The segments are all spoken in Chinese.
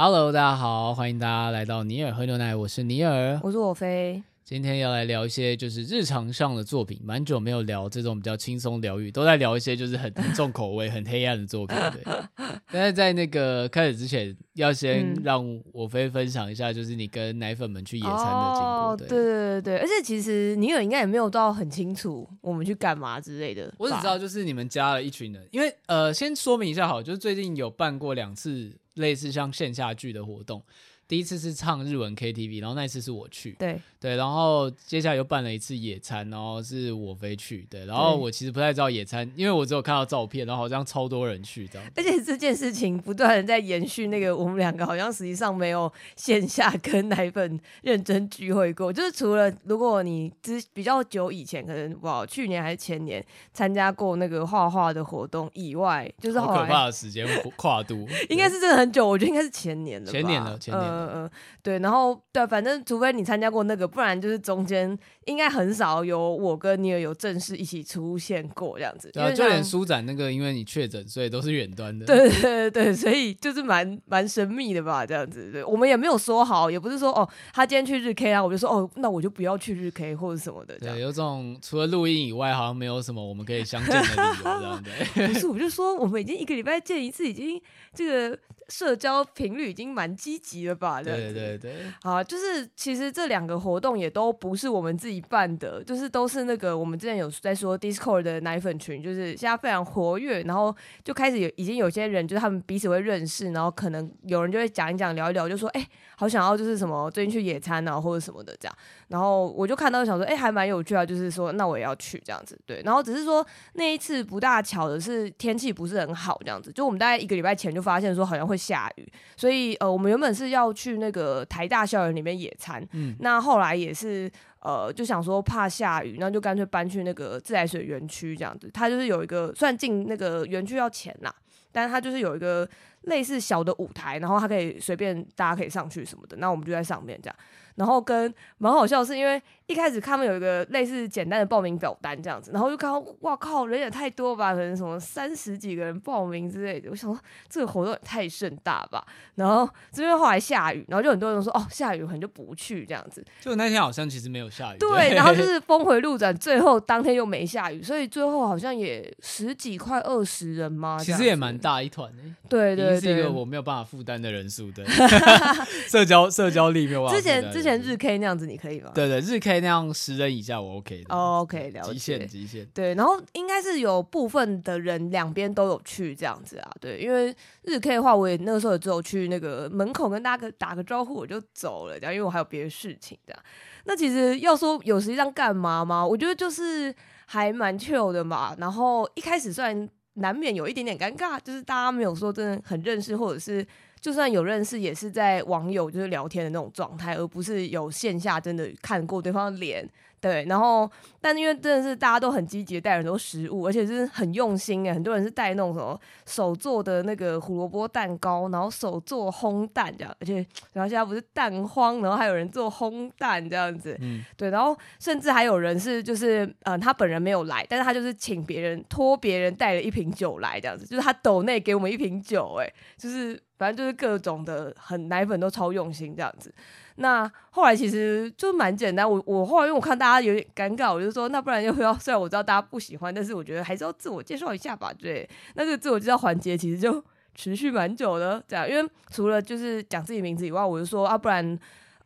Hello，大家好，欢迎大家来到尼尔喝牛奶，我是尼尔，我是我飞。今天要来聊一些就是日常上的作品，蛮久没有聊这种比较轻松疗愈，都在聊一些就是很很重口味、很黑暗的作品。对，但是在那个开始之前，要先让我飞分享一下，就是你跟奶粉们去野餐的经过。对，对对对，而且其实尼尔应该也没有到很清楚我们去干嘛之类的。我只知道就是你们加了一群人，因为呃，先说明一下好，就是最近有办过两次类似像线下剧的活动。第一次是唱日文 KTV，然后那一次是我去，对。对，然后接下来又办了一次野餐，然后是我飞去，对，然后我其实不太知道野餐，因为我只有看到照片，然后好像超多人去这样，而且这件事情不断的在延续，那个我们两个好像实际上没有线下跟奶粉认真聚会过，就是除了如果你之比较久以前，可能哇去年还是前年参加过那个画画的活动以外，就是好可怕的时间跨度，应该是真的很久，我觉得应该是前年了，前年了，前年了。嗯嗯，对，然后对，反正除非你参加过那个，不然就是中间应该很少有我跟尼尔有正式一起出现过这样子。对啊，就连舒展那个，因为你确诊，所以都是 远端的。对对对对，所以就是蛮蛮神秘的吧，这样子。对，我们也没有说好，也不是说哦，他今天去日 K 啊，我就说哦，那我就不要去日 K 或者什么的。对，有种除了录音以外，好像没有什么我们可以相见的理由这样的。不是，我就说我们已经一个礼拜见一次，已经这个。社交频率已经蛮积极了吧？对对对，好，就是其实这两个活动也都不是我们自己办的，就是都是那个我们之前有在说 Discord 的奶粉群，就是现在非常活跃，然后就开始有已经有些人就是他们彼此会认识，然后可能有人就会讲一讲聊一聊，就说哎、欸，好想要就是什么最近去野餐啊或者什么的这样，然后我就看到想说哎、欸，还蛮有趣啊，就是说那我也要去这样子，对，然后只是说那一次不大巧的是天气不是很好这样子，就我们大概一个礼拜前就发现说好像会。下雨，所以呃，我们原本是要去那个台大校园里面野餐，嗯，那后来也是呃，就想说怕下雨，那就干脆搬去那个自来水园区这样子。它就是有一个，算进那个园区要钱呐，但是它就是有一个类似小的舞台，然后它可以随便大家可以上去什么的。那我们就在上面这样，然后跟蛮好笑是因为。一开始他们有一个类似简单的报名表单这样子，然后就看到哇靠，人也太多吧，可能什么三十几个人报名之类的。我想说这个活动也太盛大吧。然后这边后来下雨，然后就很多人说哦下雨可能就不去这样子。就那天好像其实没有下雨。对，对 然后就是峰回路转，最后当天又没下雨，所以最后好像也十几快二十人嘛。其实也蛮大一团的。对对对，是一个我没有办法负担的人数的。社交社交力没有办法。之前之前日 K 那样子你可以吗？对对，日 K。那样十人以下我 OK 的哦，OK 了解，极限极限。对，然后应该是有部分的人两边都有去这样子啊，对，因为日 K 的话，我也那个时候也只有去那个门口跟大家打个招呼我就走了，这样，因为我还有别的事情这样。那其实要说有实际上干嘛吗？我觉得就是还蛮 chill 的嘛。然后一开始虽然难免有一点点尴尬，就是大家没有说真的很认识，或者是。就算有认识，也是在网友就是聊天的那种状态，而不是有线下真的看过对方的脸。对，然后，但因为真的是大家都很积极的带很多食物，而且是很用心诶，很多人是带那种什么手做的那个胡萝卜蛋糕，然后手做烘蛋这样，而且然后现在不是蛋荒，然后还有人做烘蛋这样子，嗯，对，然后甚至还有人是就是嗯、呃，他本人没有来，但是他就是请别人托别人带了一瓶酒来这样子，就是他抖内给我们一瓶酒，诶，就是反正就是各种的很奶粉都超用心这样子。那后来其实就蛮简单，我我后来因为我看大家有点尴尬，我就说那不然要不要？虽然我知道大家不喜欢，但是我觉得还是要自我介绍一下吧。对，那这个自我介绍环节其实就持续蛮久的，这样，因为除了就是讲自己名字以外，我就说啊，不然。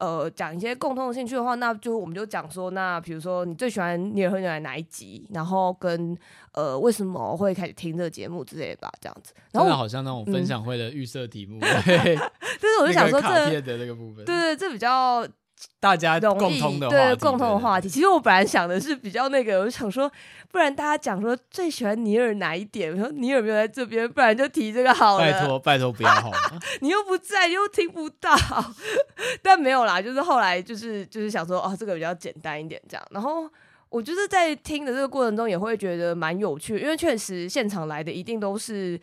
呃，讲一些共同的兴趣的话，那就我们就讲说，那比如说你最喜欢尼尔喝牛奶哪一集，然后跟呃为什么会开始听这个节目之类的吧，这样子。然后好像那种分享会的预设题目，但是我就想说这对对，这比较。大家共同的对共同的话题，其实我本来想的是比较那个，我就想说，不然大家讲说最喜欢尼尔哪一点？我说尼尔没有在这边，不然就提这个好了。拜托拜托不要好了，你又不在，你又听不到。但没有啦，就是后来就是就是想说，哦，这个比较简单一点这样。然后我就是在听的这个过程中，也会觉得蛮有趣，因为确实现场来的一定都是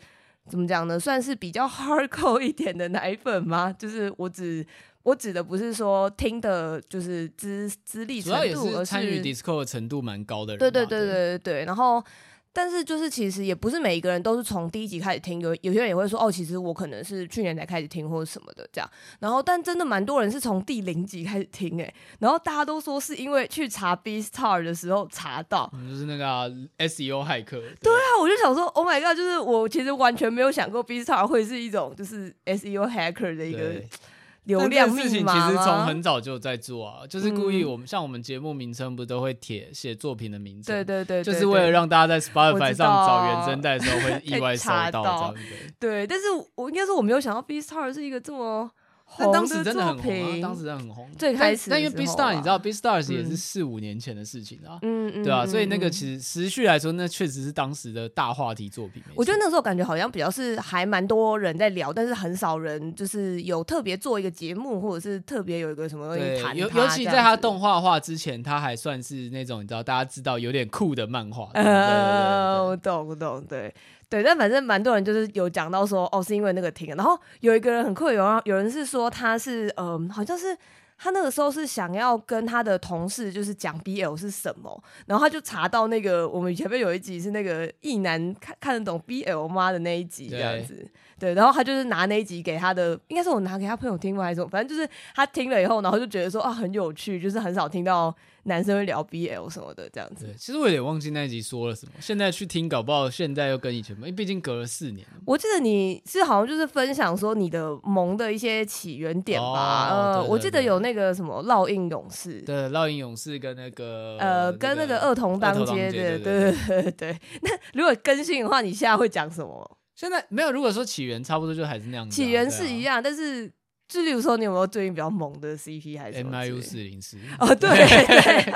怎么讲呢？算是比较 hardcore 一点的奶粉吗？就是我只。我指的不是说听的，就是资资历程度，而是参与 Discord 的程度蛮高的人。对对对对对对。然后但是就是其实也不是每一个人都是从第一集开始听，有有些人也会说哦，其实我可能是去年才开始听或者什么的这样。然后但真的蛮多人是从第零集开始听诶，然后大家都说是因为去查 B Star 的时候查到，嗯、就是那个、啊、SEO 骇客。对，对啊，我就想说，Oh my god，就是我其实完全没有想过 B Star 会是一种就是 SEO hacker 的一个。流量事情其实从很早就在做啊，就是故意我们、嗯、像我们节目名称不都会贴写作品的名称，对对，对就是为了让大家在 Spotify 上找原声带的时候会意外搜到这样子。对，但是我应该说我没有想到 Beastars 是一个这么。但当时真的很红，啊，当时真的很红。最开始，但因为 Beastars 你知道 Beastars 也是四五年前的事情啊，嗯嗯，对啊，所以那个其实时序来说，那确实是当时的大话题作品。我觉得那时候感觉好像比较是还蛮多人在聊，但是很少人就是有特别做一个节目，或者是特别有一个什么东西谈。尤尤其在他动画化之前，他还算是那种你知道大家知道有点酷的漫画。呃，我懂，我懂，对。对，但反正蛮多人就是有讲到说，哦，是因为那个听，然后有一个人很酷，有有人是说他是，嗯、呃，好像是他那个时候是想要跟他的同事就是讲 BL 是什么，然后他就查到那个我们前面有一集是那个异男看看得懂 BL 吗的那一集这样子，对，对，然后他就是拿那一集给他的，应该是我拿给他朋友听吗还是什么，反正就是他听了以后，然后就觉得说啊很有趣，就是很少听到。男生会聊 BL 什么的这样子，对其实我有点忘记那一集说了什么。现在去听，搞不好现在又跟以前，因为毕竟隔了四年。我记得你是好像就是分享说你的萌的一些起源点吧？呃、哦，我记得有那个什么烙印勇士，对，烙印勇士跟那个呃，跟那个二童当街的，对对对对对。那如果更新的话，你现在会讲什么？现在没有。如果说起源差不多，就还是那样子、啊。起源是一样，啊、但是。就例如说，你有没有最近比较猛的 CP 还是 MIU 四零四？哦，对对。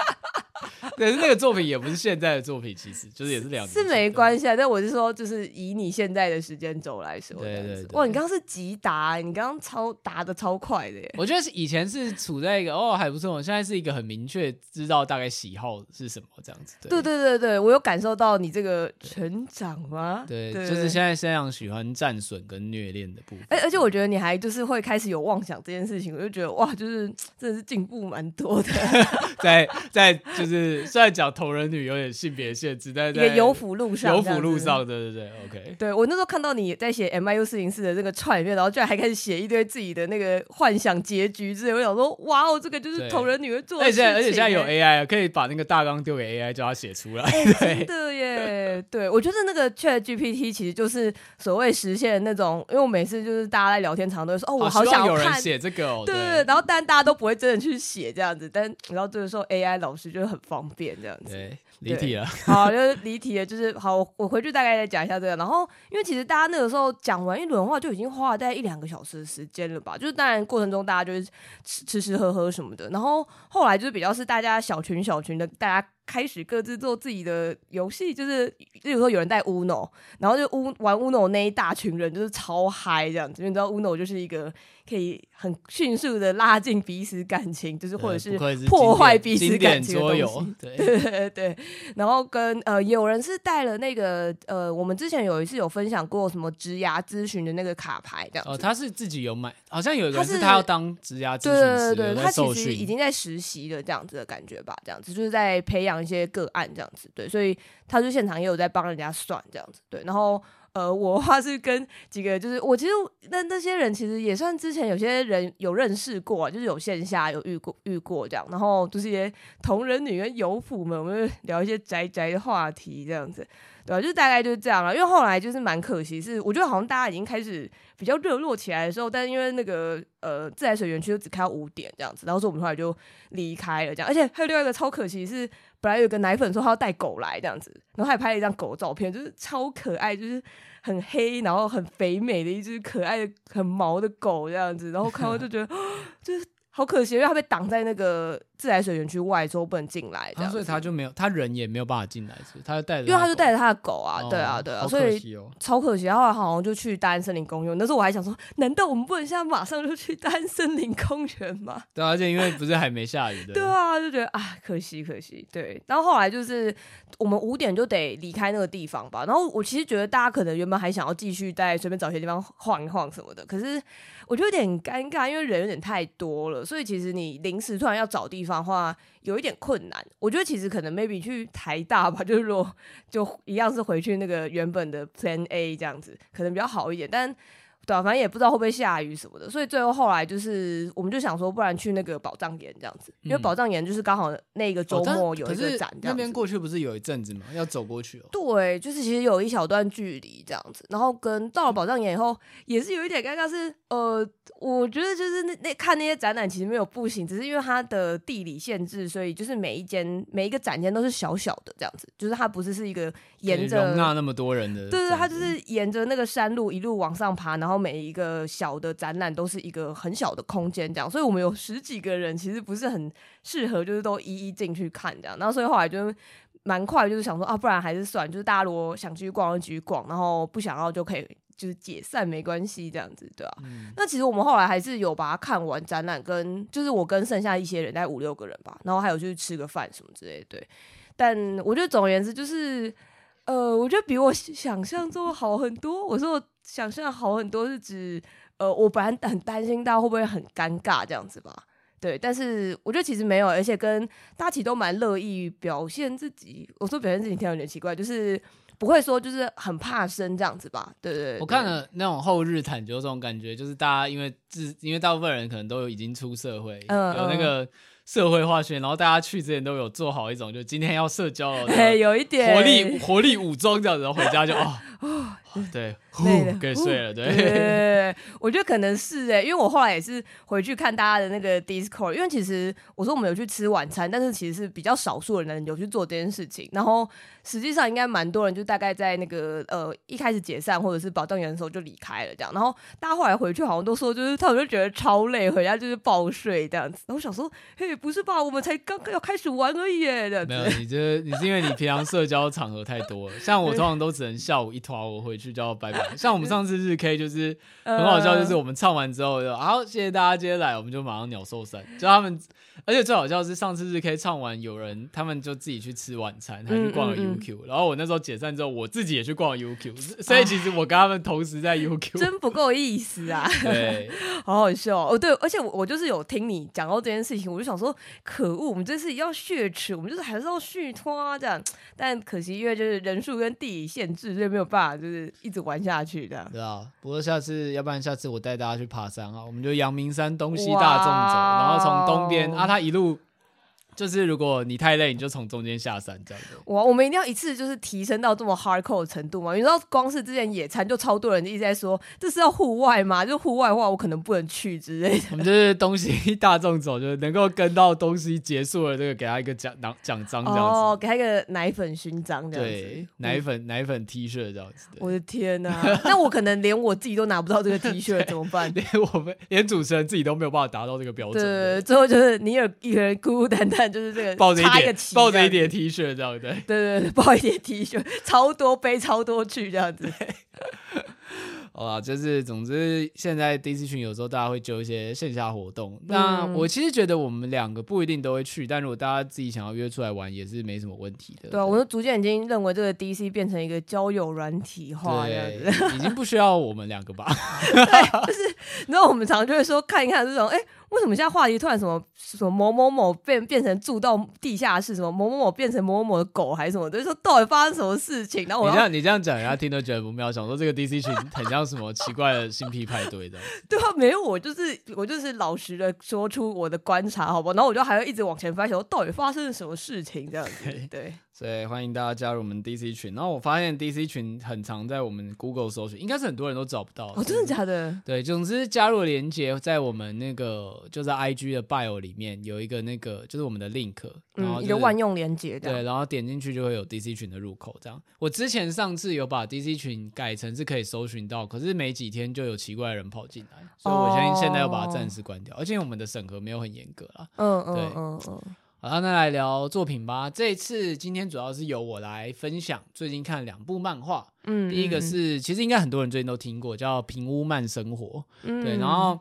可是那个作品也不是现在的作品，其实就是也是两是没关系啊。但我是说，就是以你现在的时间轴来说，对对对。哇，你刚刚是急答，你刚刚超答的超快的耶！我觉得是以前是处在一个哦还不错，我现在是一个很明确知道大概喜好是什么这样子。对对对对，我有感受到你这个成长吗？对，就是现在非常喜欢战损跟虐恋的部分。而而且我觉得你还就是会开始有妄想这件事情，我就觉得哇，就是 真的是进步蛮多的。在在就是虽然讲同人女有点性别限制，但在游辅路上，游辅路上，对对对，OK。对我那时候看到你在写 MIU 四零四的这个串里面，然后居然还开始写一堆自己的那个幻想结局之类，我想说，哇哦，这个就是同人女会做的事情。而且现在有 AI，可以把那个大纲丢给 AI，叫他写出来。欸、真的耶，对我觉得那个 ChatGPT 其实就是所谓实现那种，因为我每次就是大家在聊天，常常都会说，哦，我好想有人写这个、哦，对对对，然后但大家都不会真的去写这样子，但然后这个时候 AI 老师就很方便这样子。对离题了，好，就是离题了，就是好，我回去大概再讲一下这个。然后，因为其实大家那个时候讲完一轮话，就已经花了大概一两个小时的时间了吧？就是当然过程中大家就是吃吃吃喝喝什么的。然后后来就是比较是大家小群小群的，大家开始各自做自己的游戏，就是例如说有人带 Uno，然后就乌玩 Uno 那一大群人就是超嗨这样子，因为你知道 Uno 就是一个。可以很迅速的拉近彼此感情，就是或者是破坏彼此感情的东西。对对对对。然后跟呃，有人是带了那个呃，我们之前有一次有分享过什么职涯咨询的那个卡牌这样子。哦，他是自己有买，好像有人是他要当职涯咨询师，对对对，他其实已经在实习了这样子的感觉吧，这样子就是在培养一些个案这样子。对，所以他就现场也有在帮人家算这样子。对，然后。呃，我的话是跟几个，就是我其实那那些人其实也算之前有些人有认识过，就是有线下有遇过遇过这样，然后就是一些同人女跟游辅们，我们就聊一些宅宅的话题这样子，对吧？就大概就是这样了。因为后来就是蛮可惜，是我觉得好像大家已经开始比较热络起来的时候，但因为那个呃自来水园区就只开到五点这样子，然后说我们后来就离开了这样，而且还有另外一个超可惜是。本来有个奶粉说他要带狗来这样子，然后还拍了一张狗照片，就是超可爱，就是很黑，然后很肥美的一只可爱的很毛的狗这样子，然后看完就觉得 就是。好可惜，因为他被挡在那个自来水园区外，之后不能进来，这样、啊，所以他就没有，他人也没有办法进来，他就带着，因为他就带着他的狗啊，哦、对啊，对啊，哦、所以超可惜。后来好像就去大安森林公园，那时候我还想说，难道我们不能现在马上就去大安森林公园吗？对、啊，而且因为不是还没下雨的，对啊，就觉得啊，可惜可惜。对，然后后来就是我们五点就得离开那个地方吧。然后我其实觉得大家可能原本还想要继续在随便找些地方晃一晃什么的，可是我就有点尴尬，因为人有点太多了。所以其实你临时突然要找地方的话，有一点困难。我觉得其实可能 maybe 去台大吧，就是说就一样是回去那个原本的 Plan A 这样子，可能比较好一点，但。对啊，反正也不知道会不会下雨什么的，所以最后后来就是，我们就想说，不然去那个宝藏岩这样子，因为宝藏岩就是刚好那个周末有一个展，那边过去不是有一阵子吗？要走过去哦。对，就是其实有一小段距离这样子，然后跟到了宝藏岩以后，也是有一点尴尬，是呃，我觉得就是那那看那些展览其实没有不行，只是因为它的地理限制，所以就是每一间每一个展间都是小小的这样子，就是它不是是一个沿着容纳那么多人的，对对，它就是沿着那个山路一路往上爬，然后。每一个小的展览都是一个很小的空间，这样，所以我们有十几个人，其实不是很适合，就是都一一进去看这样。然后所以后来就蛮快，就是想说啊，不然还是算，就是大家如果想继续逛就继续逛，然后不想要就可以就是解散，没关系这样子，对啊。嗯、那其实我们后来还是有把它看完展览，跟就是我跟剩下一些人，大概五六个人吧，然后还有去吃个饭什么之类的，对。但我觉得总而言之就是。呃，我觉得比我想象中好很多。我说我想象好很多是指，呃，我本来很担心大家会不会很尴尬这样子吧。对，但是我觉得其实没有，而且跟大家其实都蛮乐意表现自己。我说表现自己听有点奇怪，就是不会说就是很怕生这样子吧。对对，对，我看了那种后日谈，就这种感觉，就是大家因为自因为大部分人可能都已经出社会，嗯、有那个。社会化学，然后大家去之前都有做好一种，就今天要社交了，对，有一点活力活力武装这样子，然后回家就哦。对，累了，可以睡了。对，我觉得可能是哎，因为我后来也是回去看大家的那个 Discord，因为其实我说我们有去吃晚餐，但是其实是比较少数的人有去做这件事情。然后实际上应该蛮多人，就大概在那个呃一开始解散或者是保障员的时候就离开了这样。然后大家后来回去好像都说，就是他们就觉得超累，回家就是暴睡这样子。然后我想说，嘿，不是吧？我们才刚刚要开始玩而已耶。这样子。没有，你这你是因为你平常社交场合太多了，像我通常都只能下午一团我回去。就要拜拜。像我们上次日 K 就是很好笑，就是我们唱完之后就好，谢谢大家今天来，我们就马上鸟兽散。就他们，而且最好笑是上次日 K 唱完，有人他们就自己去吃晚餐，还去逛了 UQ。然后我那时候解散之后，我自己也去逛了 UQ。所以其实我跟他们同时在 UQ，真不够意思啊！对，好好笑哦。对，而且我我就是有听你讲到这件事情，我就想说，可恶，我们这次要血耻，我们就是还是要续摊这样。但可惜因为就是人数跟地理限制，所以没有办法，就是。一直玩下去的，对啊。不过下次，要不然下次我带大家去爬山啊，我们就阳明山东西大纵走，然后从东边啊，它一路。就是如果你太累，你就从中间下山这样子。哇，我们一定要一次就是提升到这么 hardcore 的程度吗？你知道，光是之前野餐就超多人一直在说，这是要户外吗？就户外的话，我可能不能去之类的。我们就是东西大众走，就是能够跟到东西结束了，这个给他一个奖奖奖章这样子。哦，给他一个奶粉勋章这样子。对，奶粉奶粉 T 恤这样子。我的天哪、啊！那我可能连我自己都拿不到这个 T 恤，怎么办？连我们连主持人自己都没有办法达到这个标准。对，对，最后就是你有一个人孤孤单单，就是这个抱着。一个旗，抱着一点 T 恤这样对，对对对，抱一点 T 恤，超多杯超多去这样子。好啦，就是总之，现在 DC 群有时候大家会揪一些线下活动。嗯、那我其实觉得我们两个不一定都会去，但如果大家自己想要约出来玩，也是没什么问题的。对啊，我就逐渐已经认为这个 DC 变成一个交友软体化，对，已经不需要我们两个吧？对，就是，然后我们常常就会说看一看这种，哎、欸。为什么现在话题突然什么什么某某某变变成住到地下室，什么某某某变成某某某的狗还是什么？就是说到底发生什么事情？然后我你这样你这样讲，人家听都觉得不妙，想说这个 DC 群很像什么奇怪的性癖派对的。对啊，没有，我就是我就是老实的说出我的观察，好不好？然后我就还会一直往前翻，想说到底发生了什么事情这样子。对。所以欢迎大家加入我们 DC 群。然后我发现 DC 群很常在我们 Google 搜寻，应该是很多人都找不到。哦，真的假的？对，总之加入的连接在我们那个就是 IG 的 bio 里面有一个那个就是我们的 link，然后、就是、一个万用连接。对，然后点进去就会有 DC 群的入口。这样，我之前上次有把 DC 群改成是可以搜寻到，可是没几天就有奇怪的人跑进来，所以我相信现在要把它暂时关掉。哦、而且我们的审核没有很严格啊。嗯嗯，对嗯嗯。好，那来聊作品吧。这一次今天主要是由我来分享最近看两部漫画。嗯，第一个是其实应该很多人最近都听过，叫《平屋慢生活》。嗯，对，然后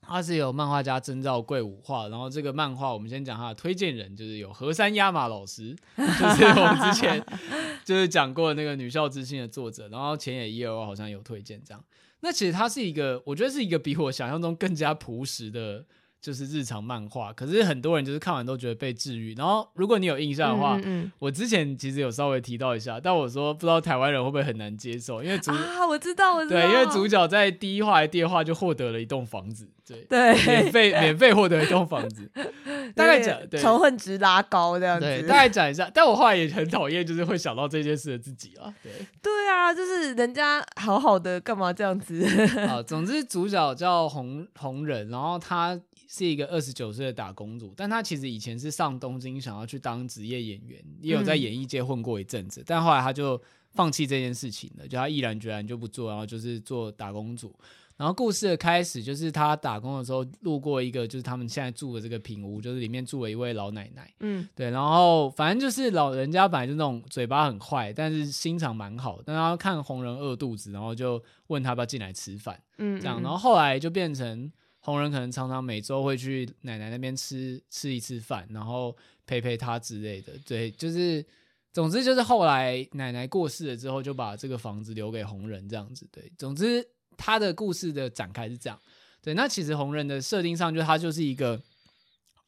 它是由漫画家曾兆贵五画。然后这个漫画我们先讲它的推荐人，就是有河山亚马老师，就是我们之前 就是讲过那个《女校之星》的作者。然后前野一二好像有推荐这样。那其实它是一个，我觉得是一个比我想象中更加朴实的。就是日常漫画，可是很多人就是看完都觉得被治愈。然后如果你有印象的话，嗯我之前其实有稍微提到一下，但我说不知道台湾人会不会很难接受，因为主啊，我知道，我知道，对，因为主角在第一话还是第二话就获得了一栋房子，对，对，免费免费获得一栋房子，大概讲对仇恨值拉高这样子，对，大概讲一下。但我后来也很讨厌，就是会想到这件事的自己啊，对，对啊，就是人家好好的干嘛这样子？啊，总之主角叫红红人，然后他。是一个二十九岁的打工族，但他其实以前是上东京，想要去当职业演员，也有在演艺界混过一阵子，嗯、但后来他就放弃这件事情了，就他毅然决然就不做，然后就是做打工族。然后故事的开始就是他打工的时候路过一个，就是他们现在住的这个平屋，就是里面住了一位老奶奶，嗯，对，然后反正就是老人家本来就那种嘴巴很坏，但是心肠蛮好，但他看红人饿肚子，然后就问他要不要进来吃饭，嗯，这样，然后后来就变成。红人可能常常每周会去奶奶那边吃吃一次饭，然后陪陪她之类的。对，就是，总之就是后来奶奶过世了之后，就把这个房子留给红人这样子。对，总之他的故事的展开是这样。对，那其实红人的设定上，就他就是一个，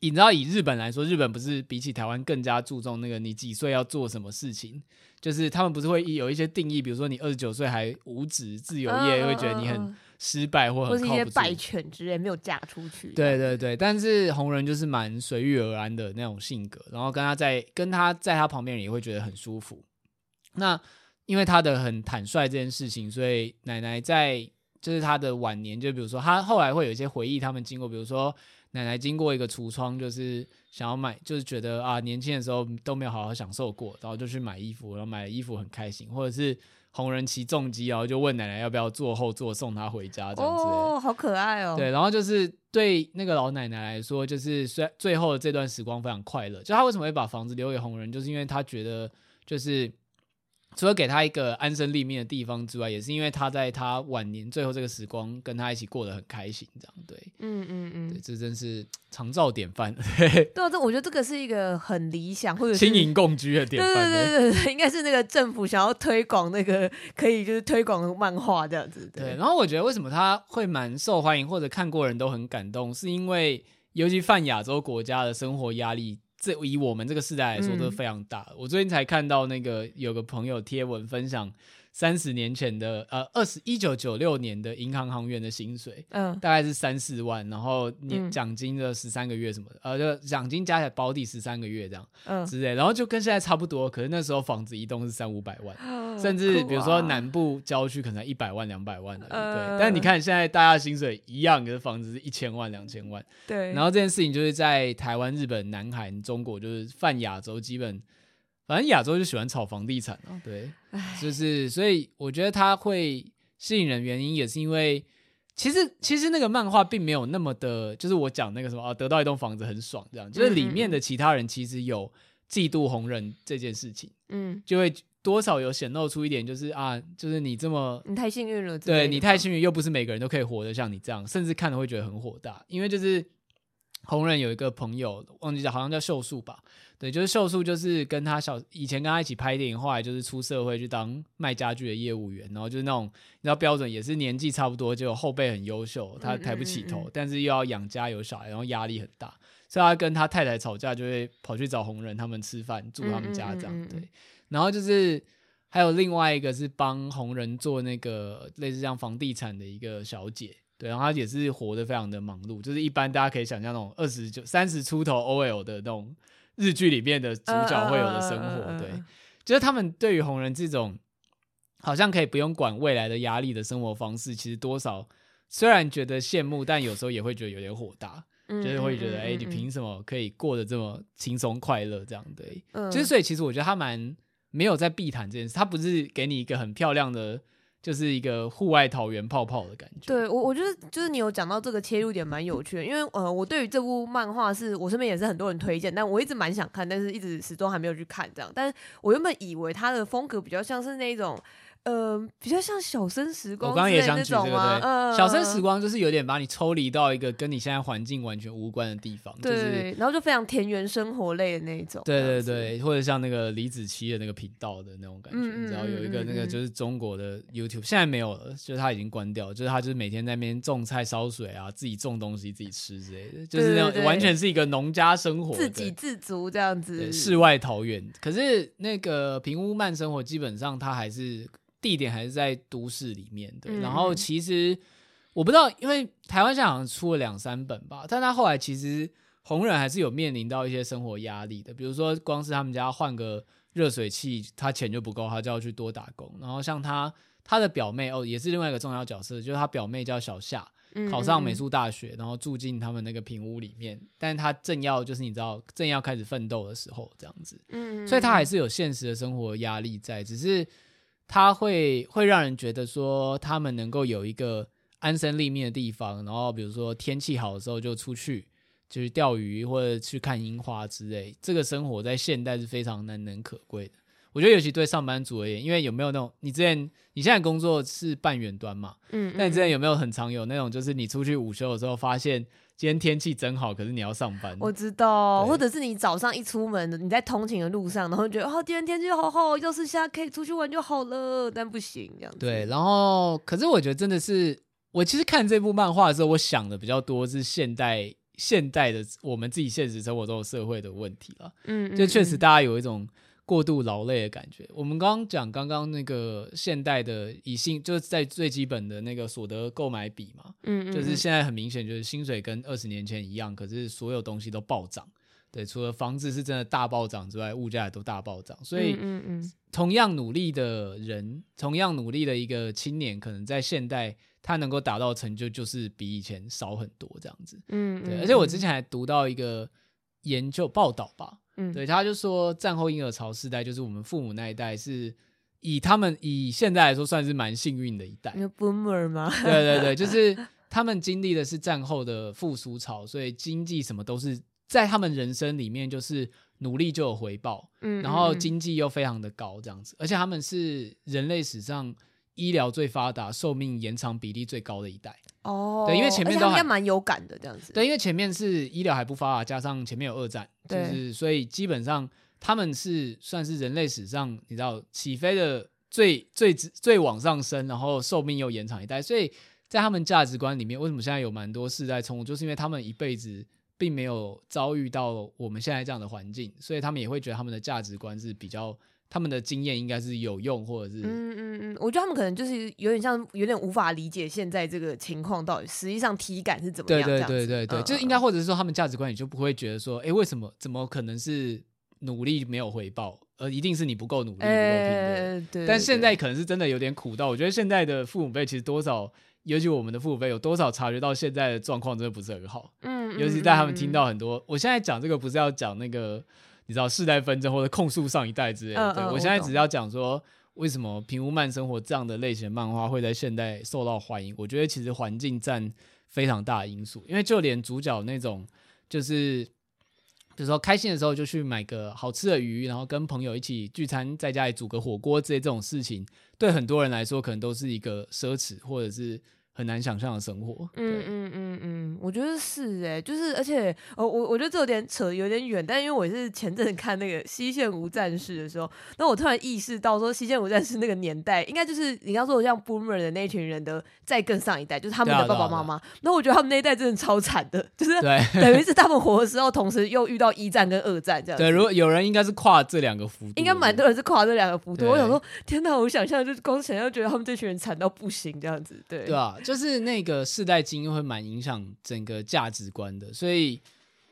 你知道以日本来说，日本不是比起台湾更加注重那个你几岁要做什么事情，就是他们不是会有一些定义，比如说你二十九岁还无职自由业，会觉得你很。失败或很或是一些败犬之类，没有嫁出去。对对对，但是红人就是蛮随遇而安的那种性格，然后跟他在跟他在他旁边也会觉得很舒服。那因为他的很坦率这件事情，所以奶奶在就是他的晚年，就比如说他后来会有一些回忆，他们经过，比如说奶奶经过一个橱窗，就是想要买，就是觉得啊年轻的时候都没有好好享受过，然后就去买衣服，然后买了衣服很开心，或者是。红人骑重机，然后就问奶奶要不要坐后座送她回家，这样子哦，好可爱哦。对，然后就是对那个老奶奶来说，就是虽然最后的这段时光非常快乐。就她为什么会把房子留给红人，就是因为她觉得就是。除了给他一个安身立命的地方之外，也是因为他在他晚年最后这个时光跟他一起过得很开心，这样对，嗯嗯嗯，对，这真是长照典范。对，对啊，这我觉得这个是一个很理想或者轻盈共居的典范。对对对对对，应该是那个政府想要推广那个可以就是推广漫画这样子。对，对，然后我觉得为什么他会蛮受欢迎，或者看过人都很感动，是因为尤其泛亚洲国家的生活压力。这以我们这个时代来说都是非常大。嗯、我最近才看到那个有个朋友贴文分享三十年前的呃二十一九九六年的银行行员的薪水，嗯，大概是三四万，然后年奖金的十三个月什么的，嗯、呃，就奖金加起来保底十三个月这样，嗯，之类，然后就跟现在差不多。可是那时候房子一栋是三五百万，嗯、甚至比如说南部郊区可能一百万两百万的，嗯、对。但你看现在大家薪水一样，可是房子是一千万两千万，对。然后这件事情就是在台湾、日本、南韩、中国，就是泛亚洲基本。反正亚洲就喜欢炒房地产啊，对，就是所以我觉得它会吸引人，原因也是因为其实其实那个漫画并没有那么的，就是我讲那个什么啊，得到一栋房子很爽这样，就是里面的其他人其实有嫉妒红人这件事情，嗯，就会多少有显露出一点，就是啊，就是你这么你太幸运了，对你太幸运，又不是每个人都可以活得像你这样，甚至看了会觉得很火大，因为就是红人有一个朋友忘记叫，好像叫秀树吧。对，就是秀树，就是跟他小以前跟他一起拍电影，后来就是出社会去当卖家具的业务员，然后就是那种你知道标准，也是年纪差不多，就后辈很优秀，他抬不起头，嗯嗯嗯，但是又要养家有小孩，然后压力很大，所以他跟他太太吵架，就会跑去找红人他们吃饭，住他们家这样。对，然后就是还有另外一个是帮红人做那个类似像房地产的一个小姐，对，然后她也是活得非常的忙碌，就是一般大家可以想象那种二十九三十出头 OL 的那种。日剧里面的主角会有的生活，对，就是他们对于红人这种好像可以不用管未来的压力的生活方式，其实多少虽然觉得羡慕，但有时候也会觉得有点火大，就是会觉得，哎，你凭什么可以过得这么轻松快乐？这样对，就是所以其实我觉得他蛮没有在避谈这件事，他不是给你一个很漂亮的。就是一个户外桃源泡泡的感觉。对我，我觉得就是你有讲到这个切入点蛮有趣的，因为呃，我对于这部漫画是我身边也是很多人推荐，但我一直蛮想看，但是一直始终还没有去看这样。但是我原本以为它的风格比较像是那种呃，比较像小生时光，我刚刚也想举这个，对，嗯、小生时光就是有点把你抽离到一个跟你现在环境完全无关的地方，对，就是、然后就非常田园生活类的那一种，对对对，或者像那个李子柒的那个频道的那种感觉，嗯、然后有一个那个就是中国的 YouTube，、嗯、现在没有了，就是他已经关掉，就是他就是每天在那边种菜烧水啊，自己种东西自己吃之类的，就是那种完全是一个农家生活，自给自足这样子，世外桃源。可是那个平屋慢生活基本上它还是。地点还是在都市里面的，然后其实我不知道，因为台湾现在好像出了两三本吧，但他后来其实红人还是有面临到一些生活压力的，比如说光是他们家换个热水器，他钱就不够，他就要去多打工。然后像他他的表妹哦，也是另外一个重要角色，就是他表妹叫小夏，考上美术大学，然后住进他们那个平屋里面，但是他正要就是你知道正要开始奋斗的时候这样子，嗯，所以他还是有现实的生活压力在，只是。他会会让人觉得说，他们能够有一个安身立命的地方，然后比如说天气好的时候就出去，就是钓鱼或者去看樱花之类。这个生活在现代是非常难能可贵的。我觉得尤其对上班族而言，因为有没有那种你之前你现在工作是半远端嘛，嗯，那你之前有没有很常有那种就是你出去午休的时候发现。今天天气真好，可是你要上班。我知道，或者是你早上一出门，你在通勤的路上，然后觉得哦，今天天气好好，要是现在可以出去玩就好了，但不行这样子。对，然后可是我觉得真的是，我其实看这部漫画的时候，我想的比较多是现代现代的我们自己现实生活中的社会的问题了。嗯，嗯，嗯，就确实大家有一种。过度劳累的感觉。我们刚刚讲刚刚那个现代的以薪，就是在最基本的那个所得购买比嘛，嗯，嗯，就是现在很明显就是薪水跟二十年前一样，可是所有东西都暴涨。对，除了房子是真的大暴涨之外，物价也都大暴涨。所以，嗯嗯，同样努力的人，同样努力的一个青年，可能在现代他能够达到成就，就是比以前少很多这样子。嗯，对。而且我之前还读到一个研究报道吧。嗯，对，他就说战后婴儿潮世代，就是我们父母那一代，是以他们以现在来说算是蛮幸运的一代。有 boomer 吗？对对对，就 是他们经历的是战后的复苏潮，所以经济什么都是在他们人生里面就是努力就有回报，嗯，然后经济又非常的高这样子，而且他们是人类史上医疗最发达、寿命延长比例最高的一代。哦，对，因为前面都应该蛮有感的这样子。对，因为前面是医疗还不发达，加上前面有二战，就是所以基本上他们是算是人类史上你知道起飞的最最最往上升，然后寿命又延长一代。所以在他们价值观里面，为什么现在有蛮多世代冲突，就是因为他们一辈子并没有遭遇到我们现在这样的环境，所以他们也会觉得他们的价值观是比较。他们的经验应该是有用，或者是嗯嗯嗯，我觉得他们可能就是有点像，有点无法理解现在这个情况到底实际上体感是怎么样。对对对对对，嗯、就应该或者是说他们价值观也就不会觉得说，哎、欸，为什么怎么可能是努力没有回报，而一定是你不够努力不够拼的。欸、对。但现在可能是真的有点苦到，我觉得现在的父母辈其实多少，尤其我们的父母辈有多少察觉到现在的状况真的不是很好。嗯，尤其在他们听到很多，嗯、我现在讲这个不是要讲那个。你知道世代纷争或者控诉上一代之类的，嗯、对、嗯、我现在只要讲说为什么平屋慢生活这样的类型的漫画会在现代受到欢迎。我觉得其实环境占非常大的因素，因为就连主角那种就是，比如说开心的时候就去买个好吃的鱼，然后跟朋友一起聚餐，在家里煮个火锅之类这种事情，对很多人来说可能都是一个奢侈，或者是。很难想象的生活。嗯嗯嗯嗯，我觉得是哎、欸，就是而且哦，我我觉得这有点扯，有点远。但因为我是前阵子看那个《西线无战事》的时候，那我突然意识到说，《西线无战事》那个年代，应该就是你刚说的像 Boomer 的那群人的再更上一代，就是他们的爸爸妈妈。那、啊啊、我觉得他们那一代真的超惨的，就是 等于是他们活的时候，同时又遇到一战跟二战这样。对，如果有人应该是跨这两个幅度，应该蛮多人是跨这两个幅度。我想说，天哪，我想象就是光想象觉得他们这群人惨到不行这样子。对，对啊。就是那个世代精英会蛮影响整个价值观的，所以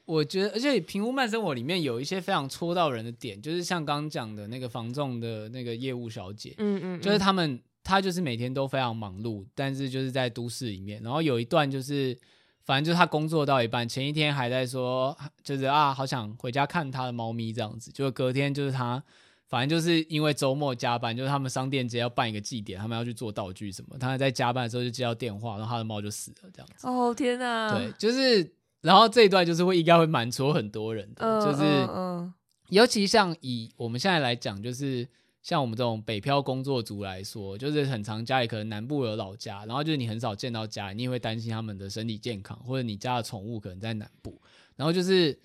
我觉得，而且平屋慢生活里面有一些非常戳到人的点，就是像刚刚讲的那个房仲的那个业务小姐，嗯，嗯嗯，就是他们，他就是每天都非常忙碌，但是就是在都市里面，然后有一段就是，反正就是他工作到一半，前一天还在说，就是啊，好想回家看他的猫咪这样子，就隔天就是他。反正就是因为周末加班，就是他们商店街要办一个祭典，他们要去做道具什么。他在加班的时候就接到电话，然后他的猫就死了，这样子。哦天哪！对，就是，然后这一段就是会应该会蛮戳很多人的，呃、就是，尤其像以我们现在来讲，就是像我们这种北漂工作族来说，就是很常家里可能南部有老家，然后就是你很少见到家，你也会担心他们的身体健康，或者你家的宠物可能在南部，然后就是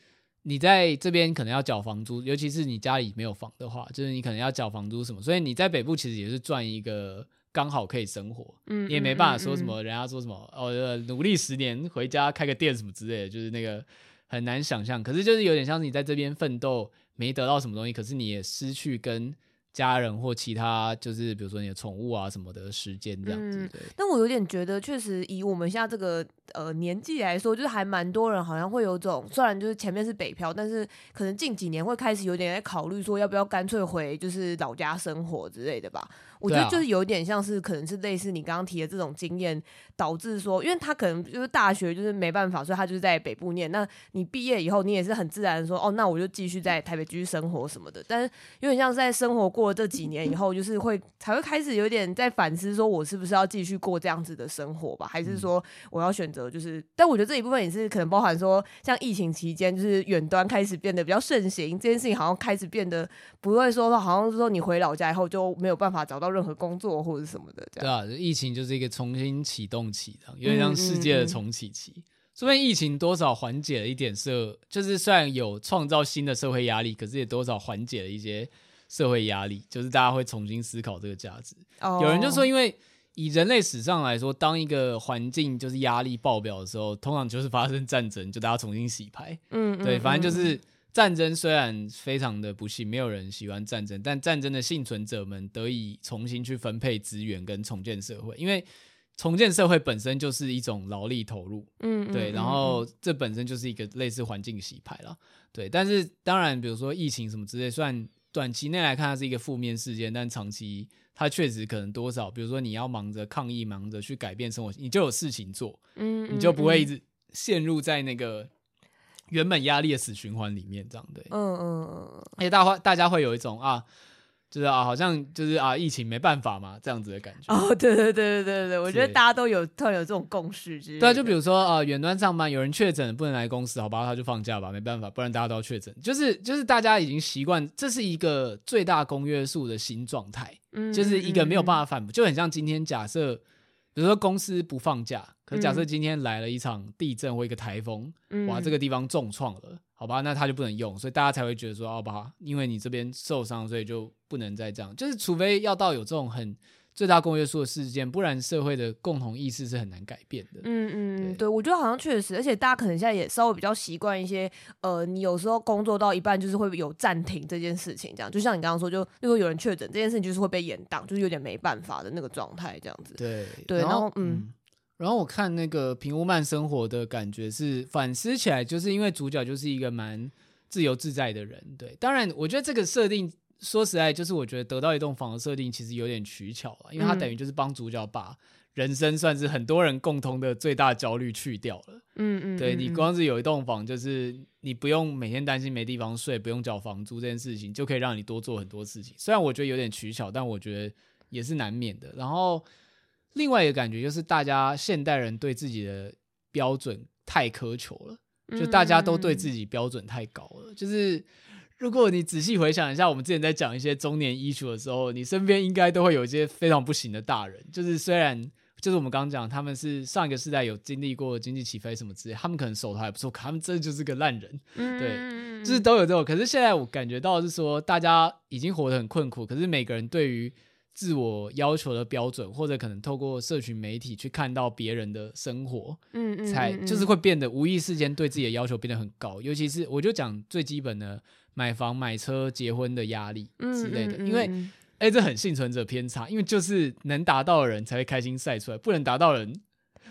你在这边可能要缴房租，尤其是你家里没有房的话，就是你可能要缴房租什么，所以你在北部其实也是赚一个刚好可以生活，嗯，你也没办法说什么，人家说什么哦，努力十年回家开个店什么之类的，就是那个很难想象。可是就是有点像是你在这边奋斗没得到什么东西，可是你也失去跟。家人或其他，就是比如说你的宠物啊什么的时间这样子。嗯，但我有点觉得，确实以我们现在这个呃年纪来说，就是还蛮多人好像会有种，虽然就是前面是北漂，但是可能近几年会开始有点在考虑说，要不要干脆回就是老家生活之类的吧。我觉得就是有点像是，可能是类似你刚刚提的这种经验，导致说，因为他可能就是大学就是没办法，所以他就是在北部念。那你毕业以后，你也是很自然的说，哦，那我就继续在台北继续生活什么的。但是有点像是在生活过了这几年以后，就是会才会开始有点在反思，说我是不是要继续过这样子的生活吧？还是说我要选择就是？但我觉得这一部分也是可能包含说，像疫情期间，就是远端开始变得比较盛行，这件事情好像开始变得不会说，好像是说你回老家以后就没有办法找到。到任何工作或者什么的，对啊，疫情就是一个重新启动期，有点像世界的重启期。说不定疫情多少缓解了一点社，就是虽然有创造新的社会压力，可是也多少缓解了一些社会压力，就是大家会重新思考这个价值。Oh. 有人就说，因为以人类史上来说，当一个环境就是压力爆表的时候，通常就是发生战争，就大家重新洗牌。嗯，对，反正就是。战争虽然非常的不幸，没有人喜欢战争，但战争的幸存者们得以重新去分配资源跟重建社会，因为重建社会本身就是一种劳力投入，嗯，对，然后这本身就是一个类似环境洗牌了，对。但是当然，比如说疫情什么之类，虽然短期内来看它是一个负面事件，但长期它确实可能多少，比如说你要忙着抗议，忙着去改变生活，你就有事情做，嗯，你就不会一直陷入在那个。原本压力的死循环里面，这样对，嗯嗯嗯，而且大家大家会有一种啊，就是啊，好像就是啊，疫情没办法嘛，这样子的感觉。哦，对对对对对对，我觉得大家都有突然有这种共识之类。对啊，就比如说啊，远端上班有人确诊不能来公司，好吧，他就放假吧，没办法，不然大家都要确诊。就是就是大家已经习惯，这是一个最大公约数的新状态，嗯，就是一个没有办法反驳，就很像今天假设。比如说公司不放假，可是假设今天来了一场地震或一个台风，嗯、哇，这个地方重创了，好吧，那他就不能用，所以大家才会觉得说，好吧，因为你这边受伤，所以就不能再这样，就是除非要到有这种很。最大公约数的事件，不然社会的共同意识是很难改变的。嗯嗯，对，对，我觉得好像确实，而且大家可能现在也稍微比较习惯一些，呃，你有时候工作到一半就是会有暂停这件事情，这样，就像你刚刚说，就如果有人确诊这件事情，就是会被延档，就是有点没办法的那个状态，这样子。对对，然后，然后嗯，然后我看那个平屋慢生活的感觉是反思起来，就是因为主角就是一个蛮自由自在的人。对，当然，我觉得这个设定。说实在，就是我觉得得到一栋房的设定其实有点取巧了，因为它等于就是帮主角把人生算是很多人共同的最大焦虑去掉了。嗯嗯，对，你光是有一栋房，就是你不用每天担心没地方睡，不用缴房租这件事情，就可以让你多做很多事情。虽然我觉得有点取巧，但我觉得也是难免的。然后另外一个感觉就是，大家现代人对自己的标准太苛求了，就大家都对自己标准太高了，就是。如果你仔细回想一下，我们之前在讲一些中年 issue 的时候，你身边应该都会有一些非常不行的大人。就是虽然，就是我们刚刚讲，他们是上一个世代有经历过经济起飞什么之类，他们可能手头还不错，可他们真的就是个烂人。对，就是都有这种。可是现在我感觉到是说，大家已经活得很困苦，可是每个人对于自我要求的标准，或者可能透过社群媒体去看到别人的生活，嗯嗯，才就是会变得无意识间对自己的要求变得很高。尤其是我就讲最基本的。买房、买车、结婚的压力之类的，嗯嗯嗯、因为，哎、欸，这很幸存者偏差，因为就是能达到的人才会开心晒出来，不能达到的人，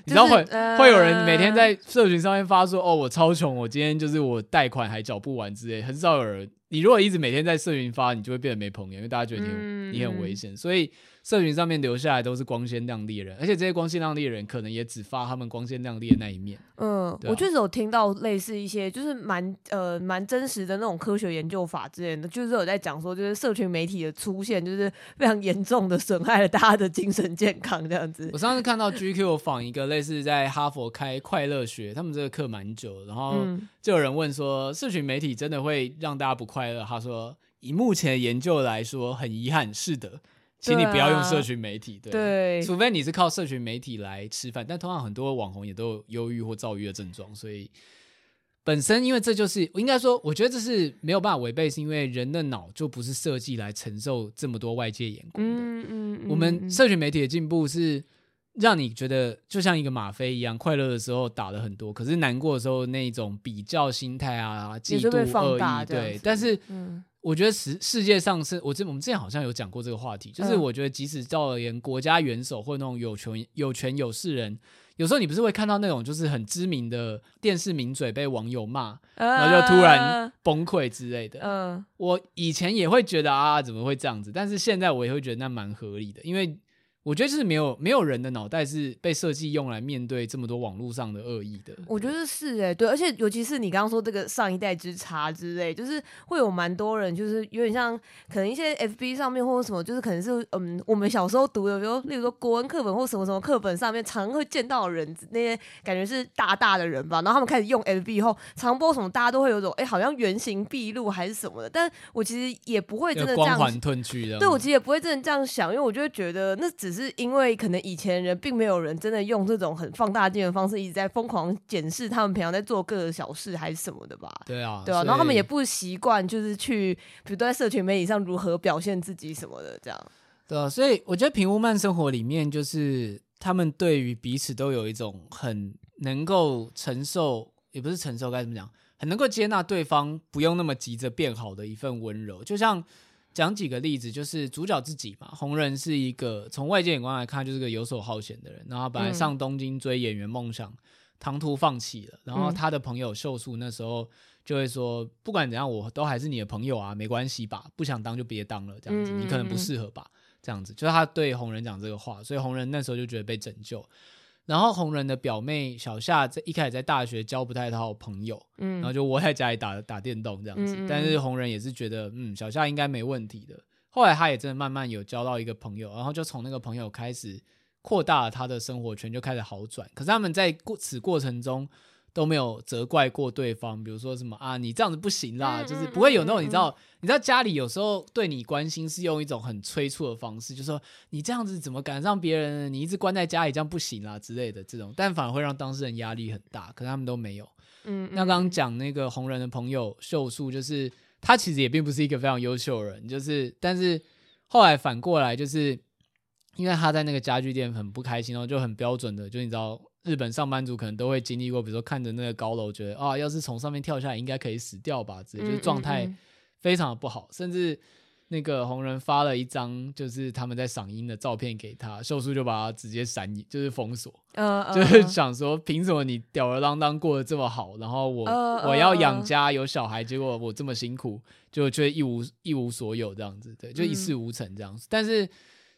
你知道会、呃、会有人每天在社群上面发说，哦，我超穷，我今天就是我贷款还缴不完之类，很少有人。你如果一直每天在社群发，你就会变得没朋友，因为大家觉得你你很危险，所以。社群上面留下来都是光鲜亮丽的人，而且这些光鲜亮丽的人可能也只发他们光鲜亮丽的那一面。嗯，啊、我确实有听到类似一些就是蛮呃蛮真实的那种科学研究法之类的，就是有在讲说，就是社群媒体的出现，就是非常严重的损害了大家的精神健康这样子。我上次看到 GQ 访一个类似在哈佛开快乐学，他们这个课蛮久，然后就有人问说，社群媒体真的会让大家不快快乐？他说，以目前的研究来说，很遗憾，是的，请你不要用社群媒体，对，啊、对，除非你是靠社群媒体来吃饭，但通常很多网红也都有忧郁或躁郁的症状，所以。本身，因为这就是我应该说，我觉得这是没有办法违背，是因为人的脑就不是设计来承受这么多外界眼光的。嗯嗯，我们社群媒体的进步是让你觉得就像一个吗啡一样，快乐的时候打了很多，可是难过的时候那种比较心态啊、嫉妒、恶意，对。但是，我觉得世世界上是我这我们之前好像有讲过这个话题，就是我觉得即使照而言，国家元首或那种有权有权有势人。有时候你不是会看到那种就是很知名的电视名嘴被网友骂，然后就突然崩溃之类的。嗯，我以前也会觉得啊，怎么会这样子？但是现在我也会觉得那蛮合理的，因为。我觉得就是没有没有人的脑袋是被设计用来面对这么多网络上的恶意的。我觉得是哎、欸，对，而且尤其是你刚刚说这个上一代之差之类，就是会有蛮多人，就是有点像可能一些 FB 上面或者什么，就是可能是嗯，我们小时候读的，比如例如说国文课本或什么什么课本上面常会见到的人，那些感觉是大大的人吧，然后他们开始用 FB 以后，常播什么，大家都会有种哎、欸，好像原形毕露还是什么的。但我其实也不会真的这样，光环褪去的。对，我其实也不会真的这样想，因为我就会觉得那只是因为可能以前人并没有人真的用这种很放大镜的方式一直在疯狂检视他们平常在做各个小事还是什么的吧？对啊，对啊，然后他们也不习惯就是去，比如都在社群媒体上如何表现自己什么的这样。对啊，所以我觉得平屋慢生活里面就是他们对于彼此都有一种很能够承受，也不是承受该怎么讲，很能够接纳对方不用那么急着变好的一份温柔，就像。讲几个例子，就是主角自己嘛。红人是一个从外界眼光来看就是个游手好闲的人，然后本来上东京追演员梦想，唐突放弃了。然后他的朋友秀树那时候就会说，不管怎样，我都还是你的朋友啊，没关系吧？不想当就别当了，这样子你可能不适合吧？这样子就是他对红人讲这个话，所以红人那时候就觉得被拯救。然后红人的表妹小夏在一开始在大学交不太到朋友，嗯，然后就窝在家里打打电动这样子。但是红人也是觉得，嗯，小夏应该没问题的。后来他也真的慢慢有交到一个朋友，然后就从那个朋友开始扩大了他的生活圈，就开始好转。可是他们在过此过程中。都没有责怪过对方，比如说什么啊，你这样子不行啦，嗯、就是不会有那种你知道，你知道家里有时候对你关心是用一种很催促的方式，就是说你这样子怎么赶上别人？你一直关在家里这样不行啦之类的这种，但反而会让当事人压力很大。可是他们都没有。嗯，那刚刚讲那个红人的朋友秀树，就是他其实也并不是一个非常优秀的人，就是但是后来反过来就是因为他在那个家具店很不开心，然后就很标准的，就你知道。日本上班族可能都会经历过，比如说看着那个高楼，觉得啊，要是从上面跳下来，应该可以死掉吧？之类，就是状态非常的不好。甚至那个红人发了一张就是他们在赏樱的照片给他，秀树就把他直接闪，就是封锁。就是想说，凭什么你吊儿郎当过得这么好，然后我我要养家有小孩，结果我这么辛苦，就却一无一无所有这样子，对，就一事无成这样子。但是。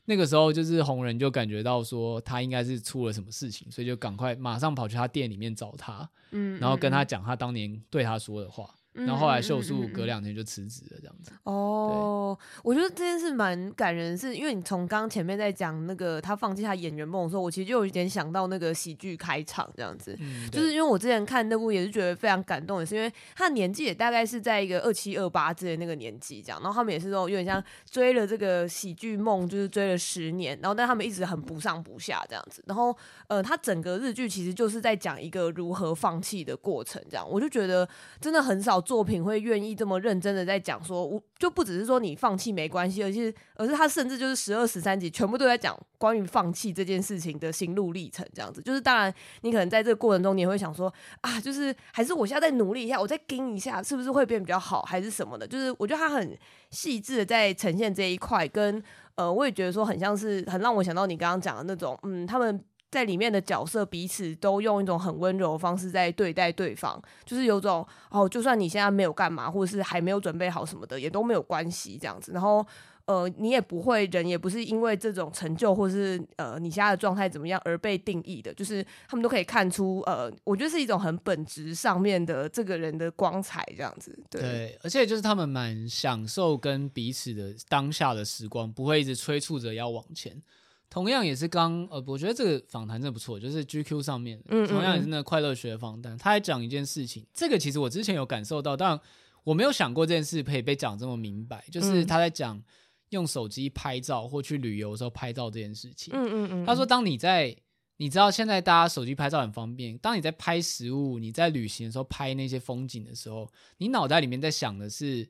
那个时候就是红人就感觉到说他应该是出了什么事情，所以就赶快马上跑去他店里面找他，嗯，然后跟他讲他当年对他说的话。然后后来秀树隔两天就辞职了，这样子。哦，我觉得这件事蛮感人，是因为你从刚前面在讲那个他放弃他演员梦的时候，我其实就有一点想到那个喜剧开场这样子，嗯、就是因为我之前看那部也是觉得非常感动，也是因为他的年纪也大概是在一个二七二八之类那个年纪这样，然后他们也是说有点像追了这个喜剧梦，就是追了十年，然后但他们一直很不上不下这样子，然后呃，他整个日剧其实就是在讲一个如何放弃的过程，这样我就觉得真的很少。作品会愿意这么认真的在讲说，我就不只是说你放弃没关系，而是而是他甚至就是十二十三集全部都在讲关于放弃这件事情的心路历程，这样子。就是当然，你可能在这个过程中，你也会想说啊，就是还是我现在再努力一下，我再盯一下，是不是会变比较好，还是什么的？就是我觉得他很细致的在呈现这一块，跟呃，我也觉得说很像是很让我想到你刚刚讲的那种，嗯，他们。在里面的角色彼此都用一种很温柔的方式在对待对方，就是有种哦，就算你现在没有干嘛，或者是还没有准备好什么的，也都没有关系这样子。然后呃，你也不会，人也不是因为这种成就或是呃你现在的状态怎么样而被定义的，就是他们都可以看出呃，我觉得是一种很本质上面的这个人的光彩这样子。对，而且就是他们蛮享受跟彼此的当下的时光，不会一直催促着要往前。同样也是刚呃，我觉得这个访谈真的不错，就是 GQ 上面，嗯同样也是那个快乐学访谈，他还讲一件事情，这个其实我之前有感受到，但我没有想过这件事可以被讲这么明白，就是他在讲用手机拍照或去旅游的时候拍照这件事情。嗯嗯嗯，他说，当你在你知道现在大家手机拍照很方便，当你在拍食物、你在旅行的时候拍那些风景的时候，你脑袋里面在想的是，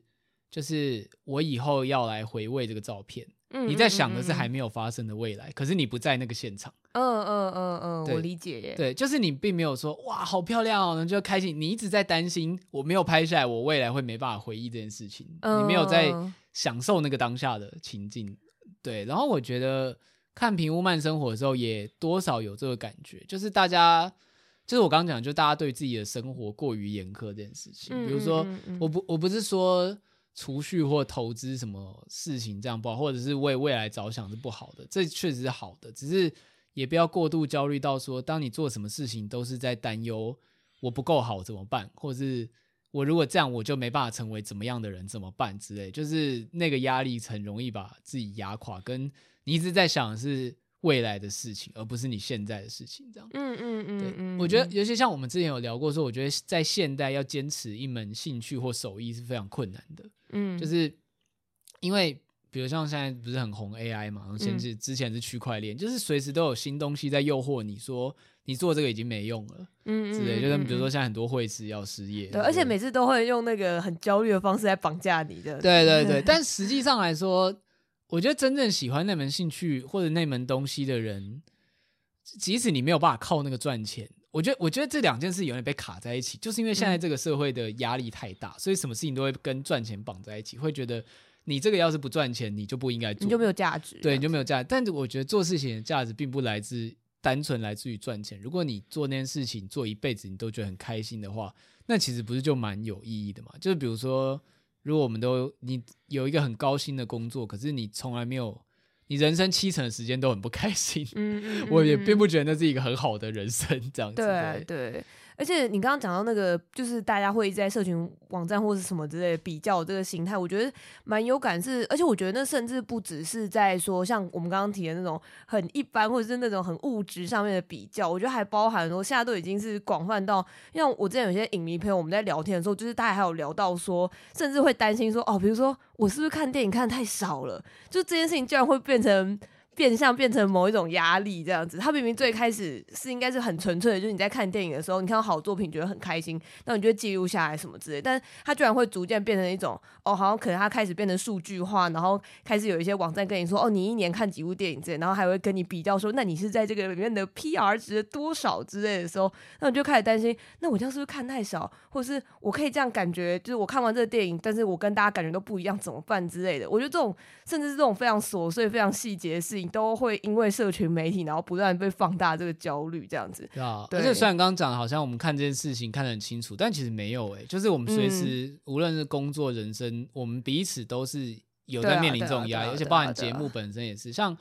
就是我以后要来回味这个照片。你在想的是还没有发生的未来，可是你不在那个现场。嗯嗯嗯嗯，我理解耶。对，就是你并没有说哇，好漂亮哦，就开心。你一直在担心我没有拍下来，我未来会没办法回忆这件事情。你没有在享受那个当下的情境。对，然后我觉得看《平屋慢生活》的时候，也多少有这个感觉，就是大家，就是我刚刚讲，就大家对自己的生活过于严苛这件事情。比如说，我不，我不是说。储蓄或投资什么事情这样不好，或者是为未来着想是不好的，这确实是好的，只是也不要过度焦虑到说，当你做什么事情都是在担忧我不够好怎么办，或是我如果这样我就没办法成为怎么样的人怎么办之类，就是那个压力很容易把自己压垮，跟你一直在想的是。未来的事情，而不是你现在的事情，这样。嗯嗯嗯，对嗯，我觉得尤其像我们之前有聊过说，我觉得在现代要坚持一门兴趣或手艺是非常困难的。嗯，就是因为比如像现在不是很红 AI 嘛，然后甚至之前是区块链，嗯、就是随时都有新东西在诱惑你说你做这个已经没用了，嗯之类。就是比如说现在很多绘师要失业，对，而且每次都会用那个很焦虑的方式来绑架你的。对对 对，但实际上来说。我觉得真正喜欢那门兴趣或者那门东西的人，即使你没有办法靠那个赚钱，我觉得我觉得这两件事永远被卡在一起，就是因为现在这个社会的压力太大，所以什么事情都会跟赚钱绑在一起，会觉得你这个要是不赚钱，你就不应该做，你就没有价值，对，你就没有价值。但是我觉得做事情的价值并不来自单纯来自于赚钱。如果你做那件事情做一辈子，你都觉得很开心的话，那其实不是就蛮有意义的嘛？就是比如说。如果我们都你有一个很高薪的工作，可是你从来没有，你人生七成的时间都很不开心，嗯，嗯，嗯，我也并不觉得那是一个很好的人生，这样子。对对。而且你刚刚讲到那个，就是大家会在社群网站或是什么之类的比较这个心态，我觉得蛮有感是。而且我觉得那甚至不只是在说像我们刚刚提的那种很一般或者是那种很物质上面的比较，我觉得还包含说现在都已经是广泛到，像我之前有些影迷朋友我们在聊天的时候，就是大家还有聊到说，甚至会担心说，哦，比如说我是不是看电影看太少了，就这件事情竟然会变成。变相变成某一种压力这样子，他明明最开始是应该是很纯粹的，就是你在看电影的时候，你看到好作品觉得很开心，那你就会记录下来什么之类，但他居然会逐渐变成一种，哦，好像可能他开始变成数据化，然后开始有一些网站跟你说，哦，你一年看几部电影之类，然后还会跟你比较说，那你是在这个里面的 PR 值多少之类的时候，那我就开始担心，那我这样是不是看太少，或是我可以这样感觉，就是我看完这个电影，但是我跟大家感觉都不一样，怎么办之类的？我觉得这种甚至是这种非常琐碎、非常细节的事情，都会因为社群媒体，然后不断被放大这个焦虑，这样子。对啊，而且虽然刚刚讲的好像我们看这件事情看得很清楚，但其实没有诶、欸，就是我们随时、嗯、无论是工作、人生，我们彼此都是有在面临这种压力，而且包含节目本身也是。像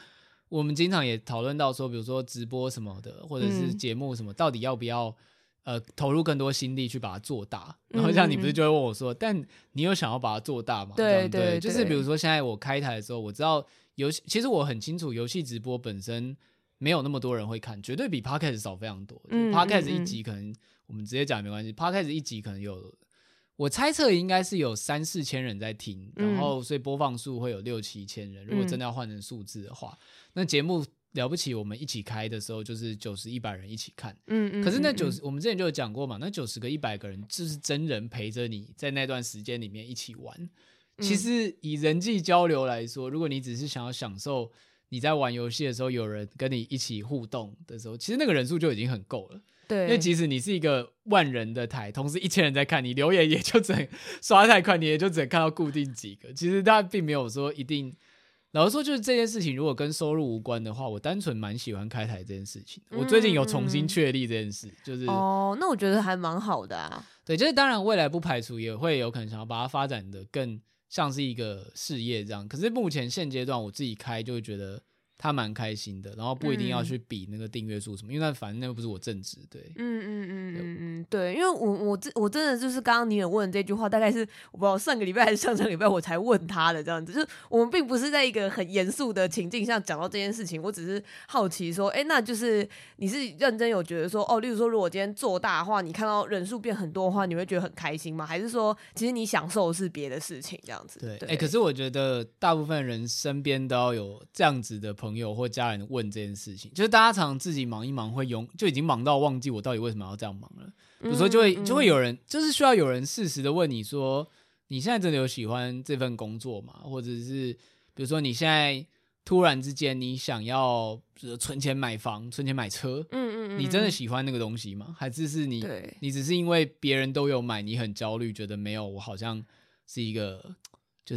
我们经常也讨论到说，比如说直播什么的，或者是节目什么，到底要不要呃投入更多心力去把它做大？然后像你不是就会问我说，但你有想要把它做大吗？对对，对，就是比如说现在我开台的时候，我知道。游戏其实我很清楚，游戏直播本身没有那么多人会看，绝对比 Podcast 少非常多。嗯，Podcast 一集可能我们直接讲没关系，Podcast 一集可能有，我猜测应该是有三四千人在听，然后所以播放数会有六七千人。如果真的要换成数字的话，那节目了不起，我们一起开的时候就是九十一百人一起看。嗯嗯。可是那九十，我们之前就有讲过嘛，那九十个一百个人就是真人陪着你在那段时间里面一起玩。其实以人际交流来说，如果你只是想要享受你在玩游戏的时候有人跟你一起互动的时候，其实那个人数就已经很够了。对，因为即使你是一个万人的台，同时一千人在看你留言，也就只能刷太快，你也就只能看到固定几个。其实大家并没有说一定。老实说，就是这件事情如果跟收入无关的话，我单纯蛮喜欢开台这件事情。我最近有重新确立这件事，就是哦，那我觉得还蛮好的啊。对，就是当然未来不排除也会有可能想要把它发展的更。像是一个事业这样，可是目前现阶段我自己开就会觉得他蛮开心的，然后不一定要去比那个订阅数什么，嗯、因为那反正那个不是我正职，对，嗯嗯嗯嗯嗯，对，因为我我这我真的就是刚刚你也问这句话，大概是我不知道上个礼拜还是上上礼拜我才问他的这样子，就是我们并不是在一个很严肃的情境下讲到这件事情，我只是好奇说，哎，那就是你是认真有觉得说，哦，例如说如果今天做大的话，你看到人数变很多的话，你会觉得很开心吗？还是说其实你享受的是别的事情这样子？对，哎，可是我觉得大部分人身边都要有这样子的朋友或家人问这件事情，就是大家常常自己忙一忙，会用就已经忙到忘记我到底为什么要这样忙了。有时候就会就会有人，就是需要有人适时的问你说，你现在真的有喜欢这份工作吗？或者是比如说你现在突然之间你想要存钱买房、存钱买车，嗯嗯，你真的喜欢那个东西吗？还是是你你只是因为别人都有买，你很焦虑，觉得没有我好像是一个。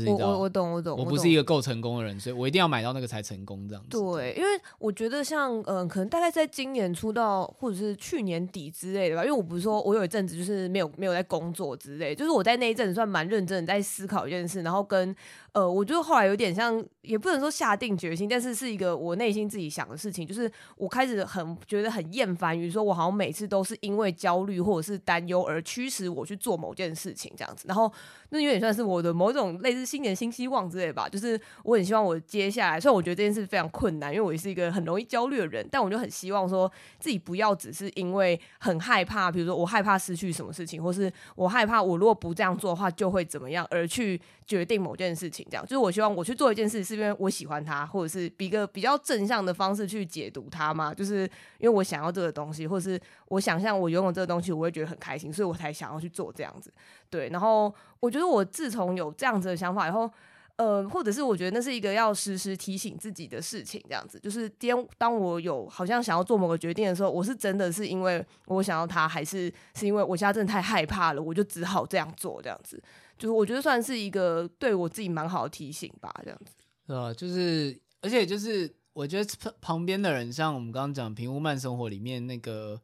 我我我懂我懂，我不是一个够成功的人，所以我一定要买到那个才成功这样子。对，因为我觉得像嗯、呃，可能大概在今年出道或者是去年底之类的吧。因为我不是说我有一阵子就是没有没有在工作之类，就是我在那一阵子算蛮认真的在思考一件事，然后跟呃，我觉得后来有点像，也不能说下定决心，但是是一个我内心自己想的事情，就是我开始很觉得很厌烦于说我好像每次都是因为焦虑或者是担忧而驱使我去做某件事情这样子，然后那有点算是我的某种类似。新年新希望之类吧，就是我很希望我接下来，虽然我觉得这件事非常困难，因为我也是一个很容易焦虑的人，但我就很希望说自己不要只是因为很害怕，比如说我害怕失去什么事情，或是我害怕我如果不这样做的话就会怎么样，而去决定某件事情。这样。就是我希望我去做一件事，是因为我喜欢它，或者是比个比较正向的方式去解读它嘛，就是因为我想要这个东西，或者是我想象我拥有这个东西，我会觉得很开心，所以我才想要去做这样子。对，然后我觉得我自从有这样子的想法以后，呃，或者是我觉得那是一个要时时提醒自己的事情，这样子，就是当当我有好像想要做某个决定的时候，我是真的是因为我想要它，还是是因为我现在真的太害怕了，我就只好这样做，这样子，就是我觉得算是一个对我自己蛮好的提醒吧，这样子。是吧？就是，而且就是我觉得旁边的人，像我们刚刚讲《平屋慢生活》里面那个。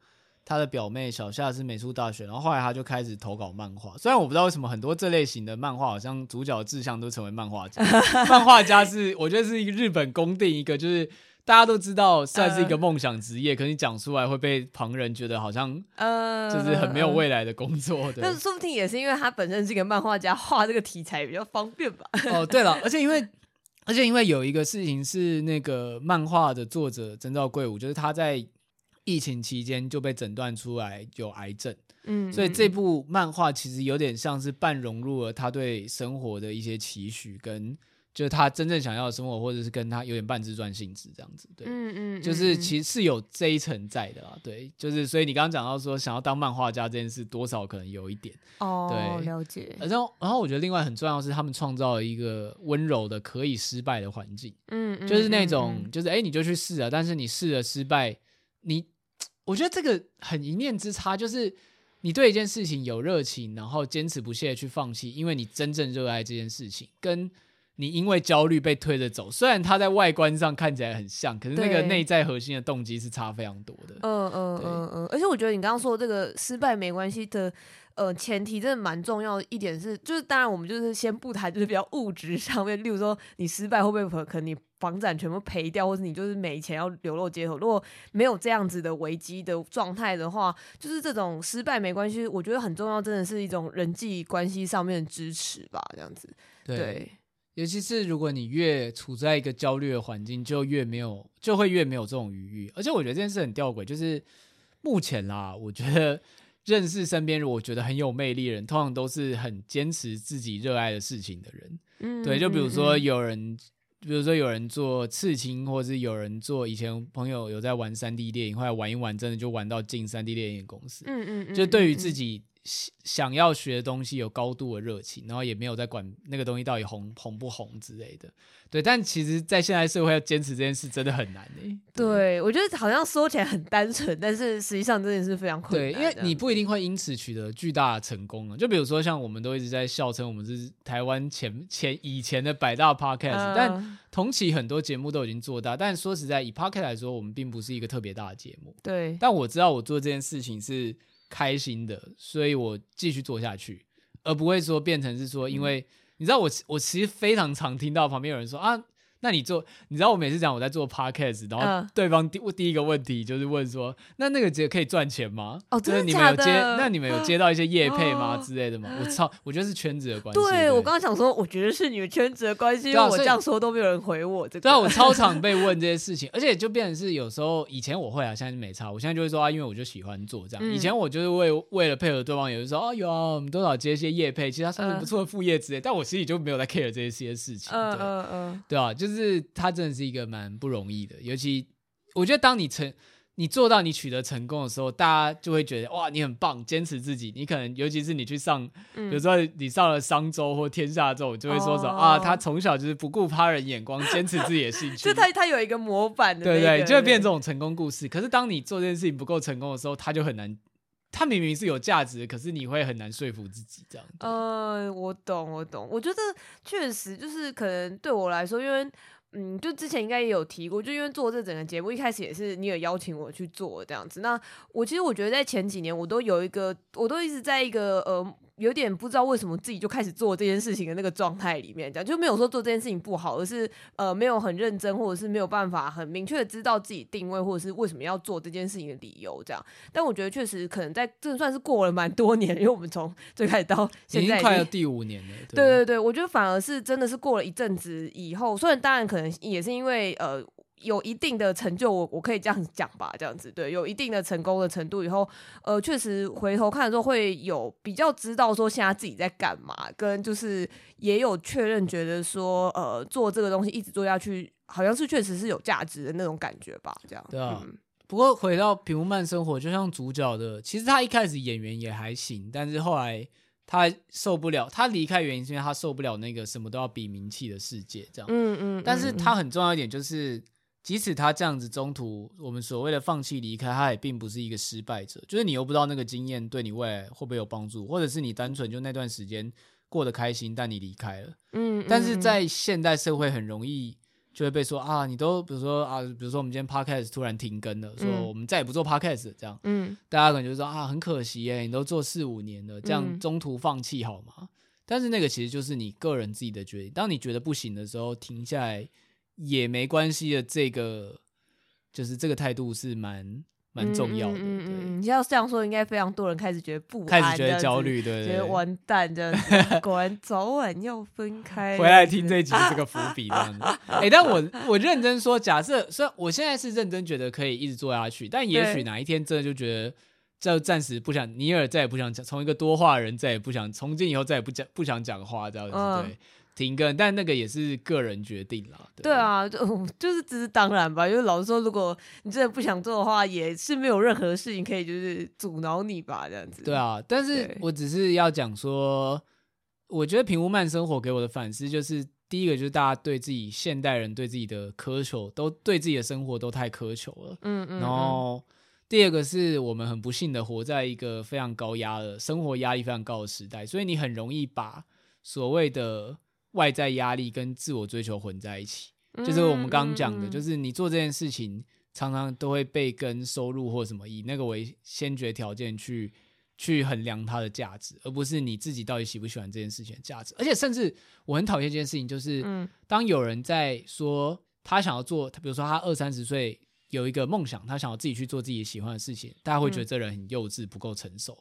他的表妹小夏是美术大学，然后后来他就开始投稿漫画。虽然我不知道为什么很多这类型的漫画，好像主角志向都成为漫画家。漫画家是我觉得是一个日本公定一个，就是大家都知道算是一个梦想职业，呃、可是你讲出来会被旁人觉得好像呃，就是很没有未来的工作。对，但说不定也是因为他本身是一个漫画家，画这个题材比较方便吧。哦，对了，而且因为而且因为有一个事情是那个漫画的作者真兆贵武，就是他在。疫情期间就被诊断出来有癌症，嗯，所以这部漫画其实有点像是半融入了他对生活的一些期许，跟就是他真正想要的生活，或者是跟他有点半自传性质这样子，对，嗯嗯，就是其实是有这一层在的啦，对，就是所以你刚刚讲到说想要当漫画家这件事，多少可能有一点哦，对，了解。然后，然后我觉得另外很重要是，他们创造了一个温柔的可以失败的环境，嗯，就是那种就是哎，你就去试啊，但是你试了失败，你。我觉得这个很一念之差，就是你对一件事情有热情，然后坚持不懈去放弃，因为你真正热爱这件事情，跟你因为焦虑被推着走，虽然它在外观上看起来很像，可是那个内在核心的动机是差非常多的。嗯嗯嗯嗯，而且我觉得你刚刚说的这个失败没关系的。呃，前提真的蛮重要的一点是，就是当然我们就是先不谈，就是比较物质上面，例如说你失败会不会可能你房产全部赔掉，或者你就是没钱要流落街头。如果没有这样子的危机的状态的话，就是这种失败没关系。我觉得很重要，真的是一种人际关系上面的支持吧，这样子。对，对尤其是如果你越处在一个焦虑的环境，就越没有，就会越没有这种余裕。而且我觉得这件事很吊诡，就是目前啦，我觉得。认识身边我觉得很有魅力的人，通常都是很坚持自己热爱的事情的人。嗯，对，就比如说有人，嗯、比如说有人做刺青，或者是有人做，以前朋友有在玩三 D 电影，后来玩一玩，真的就玩到进三 D 电影公司。嗯嗯，嗯就对于自己。想要学的东西有高度的热情，然后也没有在管那个东西到底红红不红之类的。对，但其实，在现在社会要坚持这件事真的很难诶。对，对我觉得好像说起来很单纯，但是实际上真的是非常困难。对，因为你不一定会因此取得巨大的成功啊。就比如说，像我们都一直在笑称我们是台湾前前以前的百大 podcast，呃，但同期很多节目都已经做大。但说实在，以 podcast 来说，我们并不是一个特别大的节目。对，但我知道我做这件事情是。开心的，所以我继续做下去，而不会说变成是说，因为、嗯、你知道我，我其实非常常听到旁边有人说啊，那你做，你知道我每次讲我在做 podcast，然后对方第第一个问题就是问说，那那个节可以赚钱吗？哦，真的你们有接，那你们有接到一些业配吗之类的吗？我操，我觉得是圈子的关系。对，我刚刚想说，我觉得是你们圈子的关系，因为我这样说都没有人回我。这个，对啊，我超常被问这些事情，而且就变成是有时候以前我会啊，现在就没差。我现在就会说啊，因为我就喜欢做这样。以前我就是为为了配合对方，有的时候啊有啊，我们多少接一些业配，其实他算是不错的副业之类，但我心里就没有在 care 这些事情。嗯嗯嗯，对啊，就是他真的是一个蛮不容易的，尤其我觉得当你成你做到你取得成功的时候，大家就会觉得哇，你很棒，坚持自己。你可能尤其是你去上，嗯、比如说你上了商周或天下周，就会说什么、哦、啊，他从小就是不顾他人眼光，坚持自己的兴趣。就他他有一个模板的，对，对对，就会变成这种成功故事。可是当你做这件事情不够成功的时候，他就很难。他明明是有价值，可是你会很难说服自己这样。嗯、呃，我懂，我懂。我觉得确实就是可能对我来说，因为。嗯，就之前应该也有提过，就因为做这整个节目，一开始也是你有邀请我去做这样子。那我其实我觉得在前几年，我都有一个，我都一直在一个呃。有点不知道为什么自己就开始做这件事情的那个状态里面，这样就没有说做这件事情不好，而是呃没有很认真，或者是没有办法很明确的知道自己定位，或者是为什么要做这件事情的理由这样。但我觉得确实可能在这算是过了蛮多年，因为我们从最开始到现在已经快要第五年了。对，对对对，我觉得反而是真的是过了一阵子以后，虽然当然可能也是因为呃。有一定的成就，我我可以这样讲吧，这样子对，有一定的成功的程度以后，呃，确实回头看的时候会有比较知道说现在自己在干嘛，跟就是也有确认觉得说，呃，做这个东西一直做下去，好像是确实是有价值的那种感觉吧，这样。对啊。嗯、不过回到平凡慢生活，就像主角的，其实他一开始演员也还行，但是后来他受不了，他离开原因是因为他受不了那个什么都要比名气的世界，这样。嗯嗯。但是他很重要一点就是。即使他这样子中途，我们所谓的放弃离开，他也并不是一个失败者。就是你又不知道那个经验对你未来会不会有帮助，或者是你单纯就那段时间过得开心，但你离开了。嗯，但是在现代社会很容易就会被说啊，你都比如说啊，比如说我们今天 podcast 突然停更了，说我们再也不做 podcast 这样。嗯，大家可能就说啊，很可惜耶，你都做四五年了，这样中途放弃好吗？但是那个其实就是你个人自己的决定。当你觉得不行的时候，停下来。也没关系的，这个就是这个态度是蛮蛮重要的。嗯嗯，你要这样说，应该非常多人开始觉得不安，开始觉得焦虑，对，对，對，觉得完蛋这样子，果然早晚要分开。回来听这一集是个伏笔这样子。哎、欸，但我我认真说，假设虽然我现在是认真觉得可以一直做下去，但也许哪一天真的就觉得，就暂时不想，尼尔再也不想讲，从一个多话人再也不想，从今以后再也不讲，不想讲话这样子，嗯、对。停更，但那个也是个人决定啦。对，对啊，就 就是只是当然吧。因为老实说，如果你真的不想做的话，也是没有任何事情可以就是阻挠你吧，这样子。对啊，但是我只是要讲说，我觉得平屋慢生活给我的反思就是，第一个就是大家对自己现代人对自己的苛求，都对自己的生活都太苛求了。嗯，嗯嗯。然后第二个是我们很不幸的活在一个非常高压的生活压力非常高的时代，所以你很容易把所谓的外在压力跟自我追求混在一起，就是我们刚刚讲的，就是你做这件事情常常都会被跟收入或什么以那个为先决条件去去衡量它的价值，而不是你自己到底喜不喜欢这件事情的价值。而且甚至我很讨厌一件事情，就是当有人在说他想要做，比如说他二三十岁有一个梦想，他想要自己去做自己喜欢的事情，大家会觉得这人很幼稚，不够成熟，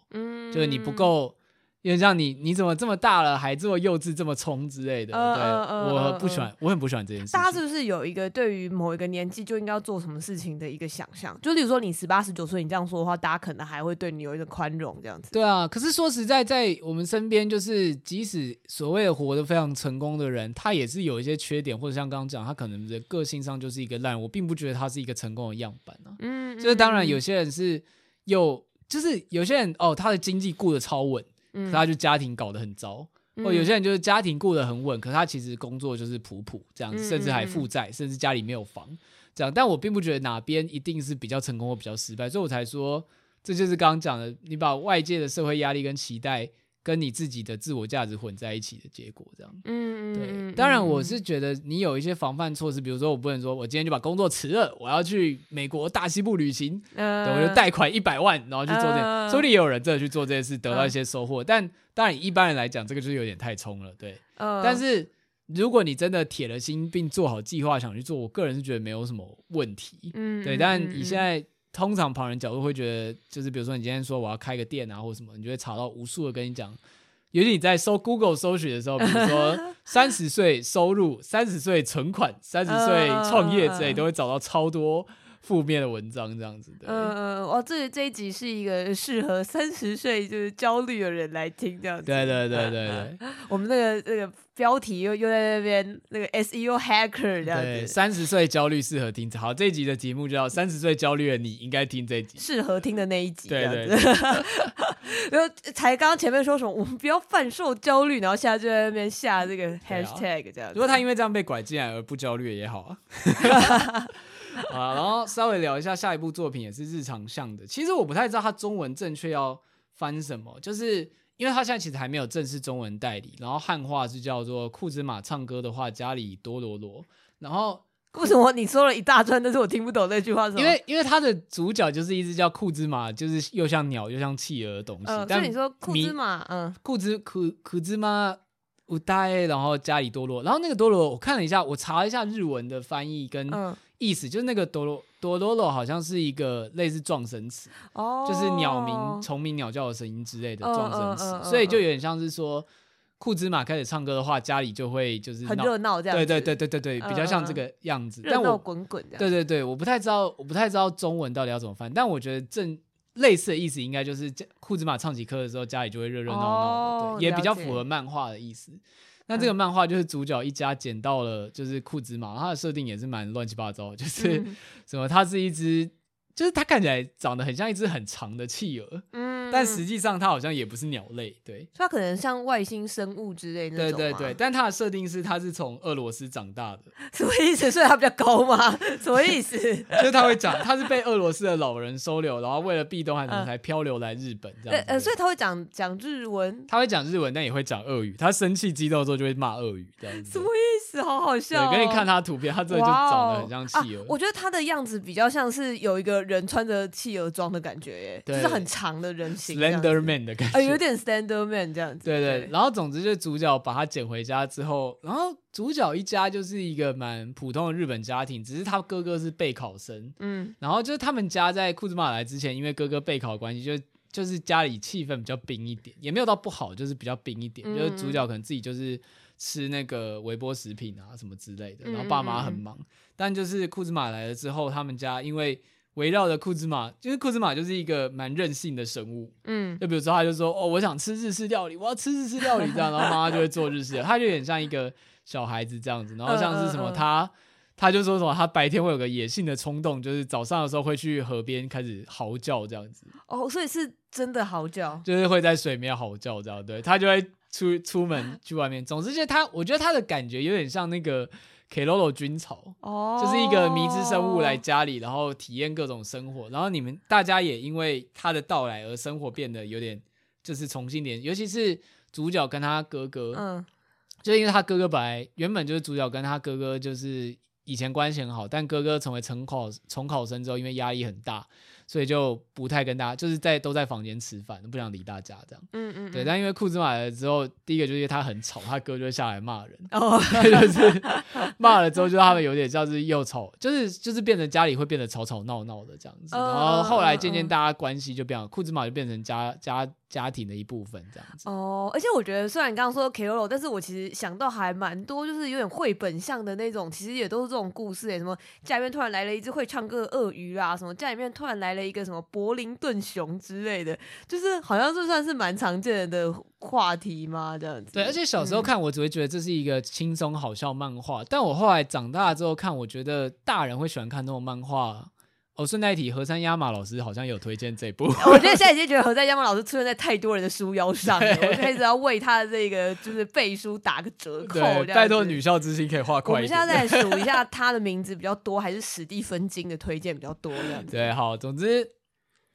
就是你不够。因为像你，你怎么这么大了还这么幼稚、这么冲之类的？呃、对，呃、我不喜欢，呃、我很不喜欢这件事情。大家是不是有一个对于某一个年纪就应该要做什么事情的一个想象？就例如说你十八、十九岁，你这样说的话，大家可能还会对你有一个宽容这样子。对啊，可是说实在，在我们身边，就是即使所谓的活得非常成功的人，他也是有一些缺点，或者像刚刚讲，他可能的个性上就是一个烂。我并不觉得他是一个成功的样板啊。嗯，就是当然有些人是有，就是有些人哦，他的经济顾得超稳。可他就家庭搞得很糟，或有些人就是家庭过得很稳，可他其实工作就是普普这样子，甚至还负债，甚至家里没有房这样。但我并不觉得哪边一定是比较成功或比较失败，所以我才说这就是刚刚讲的，你把外界的社会压力跟期待。跟你自己的自我价值混在一起的结果，这样。嗯对。当然，我是觉得你有一些防范措施，比如说，我不能说我今天就把工作辞了，我要去美国大西部旅行，呃、对，我就贷款一百万，然后去做这件，呃、说不定也有人真的去做这件事，得到一些收获。呃、但当然，一般人来讲，这个就是有点太冲了，对。呃、但是如果你真的铁了心并做好计划想去做，我个人是觉得没有什么问题。嗯，对。但你现在、嗯、通常旁人角度会觉得，就是比如说你今天说我要开个店啊，或什么，你就会查到无数的跟你讲，尤其你在搜 Google 搜寻的时候，比如说 三十岁收入、三十岁存款、三十岁创业之类，都会找到超多。负面的文章这样子的，嗯嗯，哇，这这一集是一个适合三十岁就是焦虑的人来听这样子，对对对对对，我们那个那个标题又又在那边那个 SEO hacker 这样子，对，三十岁焦虑适合听，好，这一集的节目叫三十岁焦虑的你应该听这一集，适合听的那一集，对对，然后才刚刚前面说什么，我们不要贩售焦虑，然后现在就在那边下这个 hashtag 这样子，如果他因为这样被拐进来而不焦虑也好啊。啊，然后稍微聊一下下一部作品，也是日常向的。其实我不太知道它中文正确要翻什么，就是因为它现在其实还没有正式中文代理。然后汉化是叫做库兹马唱歌的话，家里多罗罗。然后为什么你说了一大串，但是我听不懂那句话是？因为因为它的主角就是一只叫库兹马，就是又像鸟又像企鹅的东西。呃、但你说库兹马，嗯，库兹库库兹马乌代，然后家里多罗。然后那个多罗，我看了一下，我查了一下日文的翻译跟。嗯意思就是那个哆罗多罗罗好像是一个类似撞声词，哦，就是鸟鸣、虫鸣、鸟叫的声音之类的撞声词，所以就有点像是说，库兹马开始唱歌的话，家里就会就是很热闹这样，对对对对对对，比较像这个样子。热闹滚滚对对对，我不太知道，我不太知道中文到底要怎么翻，但我觉得正类似的意思应该就是库兹马唱起歌的时候，家里就会热热闹闹的，对，也比较符合漫画的意思。那这个漫画就是主角一家捡到了，就是库兹马，它的设定也是蛮乱七八糟，就是什么，它是一只。就是它看起来长得很像一只很长的企鹅，嗯，但实际上它好像也不是鸟类，对，它可能像外星生物之类的。对对对，但它的设定是它是从俄罗斯长大的，什么意思？所以它比较高吗？什么意思？就是它会讲，它是被俄罗斯的老人收留，然后为了避冬寒冷才漂流来日本这样。呃，所以它会讲讲日文，它会讲日文，但也会讲俄语。它生气激动之后就会骂俄语这样子。什么意思？好好笑。对，给你看它图片，它这就长得很像企鹅。我觉得它的样子比较像是有一个人穿着企鹅装的感觉耶，就是很长的人形，Slender Man 的感觉，有点 Slender Man 这样子。对对，然后总之就主角把他捡回家之后，然后主角一家就是一个蛮普通的日本家庭，只是他哥哥是备考生，嗯，然后就是他们家在库兹马来之前，因为哥哥备考的关系，就就是家里气氛比较冰一点，也没有到不好，就是比较冰一点，就是主角可能自己就是吃那个微波食品啊什么之类的，然后爸妈很忙，但就是库兹马来了之后，他们家因为。围绕着库兹马，因为库兹马就是一个蛮任性的生物，嗯，就比如说他就说，哦，我想吃日式料理，我要吃日式料理这样，然后妈妈就会做日式的，他就有点像一个小孩子这样子，然后像是什么他，他就说什么他白天会有个野性的冲动，就是早上的时候会去河边开始嚎叫这样子，哦，所以是真的嚎叫，就是会在水面嚎叫这样，对，他就会出出门去外面，总之就是他，我觉得他的感觉有点像那个。Keroro 军曹，oh. 就是一个迷之生物来家里，然后体验各种生活，然后你们大家也因为他的到来而生活变得有点就是重新连，尤其是主角跟他哥哥，嗯，就因为他哥哥本来原本就是主角跟他哥哥就是以前关系很好，但哥哥成为重考重考生之后，因为压力很大。所以就不太跟大家，就是在都在房间吃饭，不想理大家这样。嗯嗯，对。但因为库兹马来了之后，第一个就是因为他很吵，他哥就会下来骂人。哦，就是骂了之后，就他们有点像是又吵，就是就是变成家里会变得吵吵闹闹的这样子。然后后来渐渐大家关系就变了，库兹马就变成家家。家庭的一部分这样子哦，而且我觉得虽然你刚刚说 Keroro，但是我其实想到还蛮多，就是有点绘本像的那种，其实也都是这种故事诶，什么家里面突然来了一只会唱歌的鳄鱼啊，什么家里面突然来了一个什么柏林顿熊之类的，就是好像这算是蛮常见的话题嘛，这样子。对，而且小时候看我只会觉得这是一个轻松好笑漫画，嗯、但我后来长大之后看，我觉得大人会喜欢看这种漫画。哦，顺带一提，河山亚马老师好像有推荐这部。我觉得现在已经觉得河山亚马老师出现在太多人的书腰上了，对我开始要为他的这个就是背书打个折扣。拜托女校之星可以画快一点。我们现在再数一下他的名字比较多，还是史蒂芬金的推荐比较多这样子。对，好，总之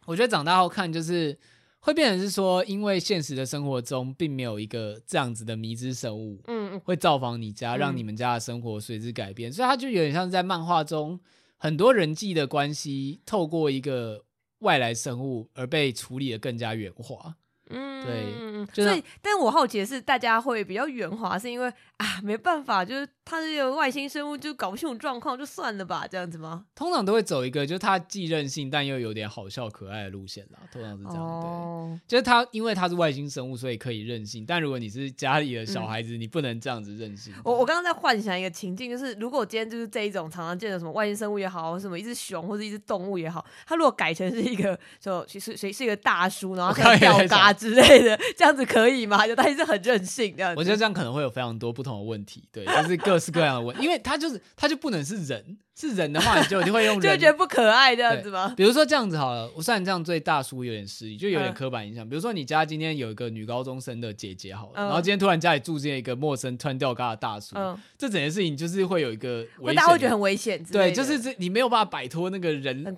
我觉得长大后看就是会变成是说，因为现实的生活中并没有一个这样子的迷之生物，嗯，会造访你家，让你们家的生活随之改变，嗯、所以他就有点像是在漫画中。很多人际的关系透过一个外来生物而被处理的更加圆滑，嗯，对，所以，但我好奇的是，大家会比较圆滑，是因为啊，没办法，就是他这个外星生物就搞不清楚状况，就算了吧，这样子吗？通常都会走一个，就是他既任性但又有点好笑可爱的路线啦。通常是这样，哦、对，就是他因为他是外星生物，所以可以任性。但如果你是家里的小孩子，嗯、你不能这样子任性。我我刚刚在幻想一个情境，就是如果今天就是这一种常常见的什么外星生物也好，什么一只熊或者一只动物也好，他如果改成是一个就其实谁是一个大叔，然后可以吊嘎之类的，这样子可以吗？就他一直很任性这样子。我觉得这样可能会有非常多不同的问题，对，就是各各式各样的问，因为他就是他就不能是人。是人的话，你就一定会用人，就觉得不可爱这样子吗？比如说这样子好了，我虽然这样对大叔有点失礼，就有点刻板印象。嗯、比如说你家今天有一个女高中生的姐姐好了，嗯、然后今天突然家里住进一个陌生穿吊嘎的大叔，嗯、这整件事情就是会有一个危险，大家会觉得很危险。对，就是这你没有办法摆脱那个人人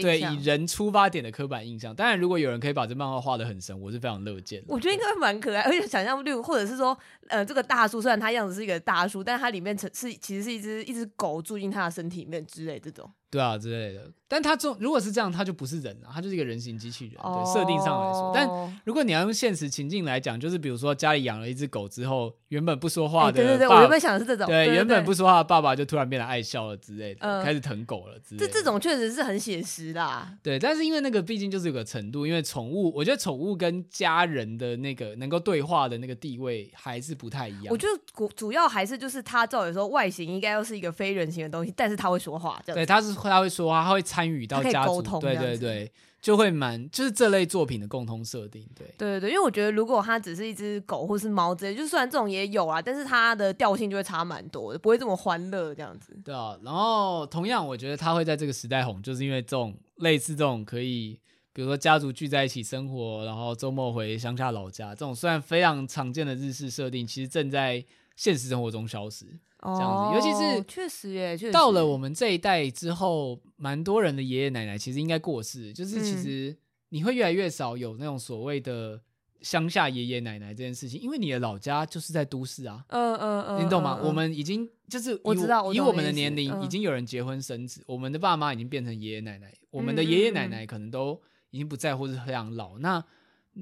对以人出发点的刻板印象。当然，如果有人可以把这漫画画的很深，我是非常乐见的。我觉得应该会蛮可爱，而且想象力，或者是说，呃，这个大叔虽然他样子是一个大叔，但他里面是其实是一只一只狗住进他的身体里面之类这种。对啊，之类的。但他这如果是这样，他就不是人了，他就是一个人形机器人。对，设定上来说，但如果你要用现实情境来讲，就是比如说家里养了一只狗之后，原本不说话的，对对对，我原本想的是这种，对，原本不说话的爸爸就突然变得爱笑了之类的，开始疼狗了之类的。这这种确实是很写实啦。对，但是因为那个毕竟就是有个程度，因为宠物，我觉得宠物跟家人的那个能够对话的那个地位还是不太一样。我觉得主主要还是就是他照理说外形应该要是一个非人形的东西，但是他会说话，对，他是他会说话，他会参与到家族，对对对，就会蛮就是这类作品的共通设定，对对对，因为我觉得如果它只是一只狗或是猫之类，就虽然这种也有啊，但是它的调性就会差蛮多的，不会这么欢乐这样子。对啊，然后同样我觉得它会在这个时代红，就是因为这种类似这种可以，比如说家族聚在一起生活，然后周末回乡下老家这种虽然非常常见的日式设定，其实正在现实生活中消失。这样子，尤其是确实耶，确实到了我们这一代之后，蛮多人的爷爷奶奶其实应该过世，就是其实你会越来越少有那种所谓的乡下爷爷奶奶这件事情，因为你的老家就是在都市啊。嗯嗯嗯，你懂吗？我们已经就是我知道，以我们的年龄，已经有人结婚生子，我们的爸妈已经变成爷爷奶奶，我们的爷爷奶奶可能都已经不在乎是非常老。那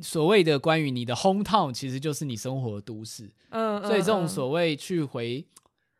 所谓的关于你的 hometown，其实就是你生活的都市。嗯，所以这种所谓去回。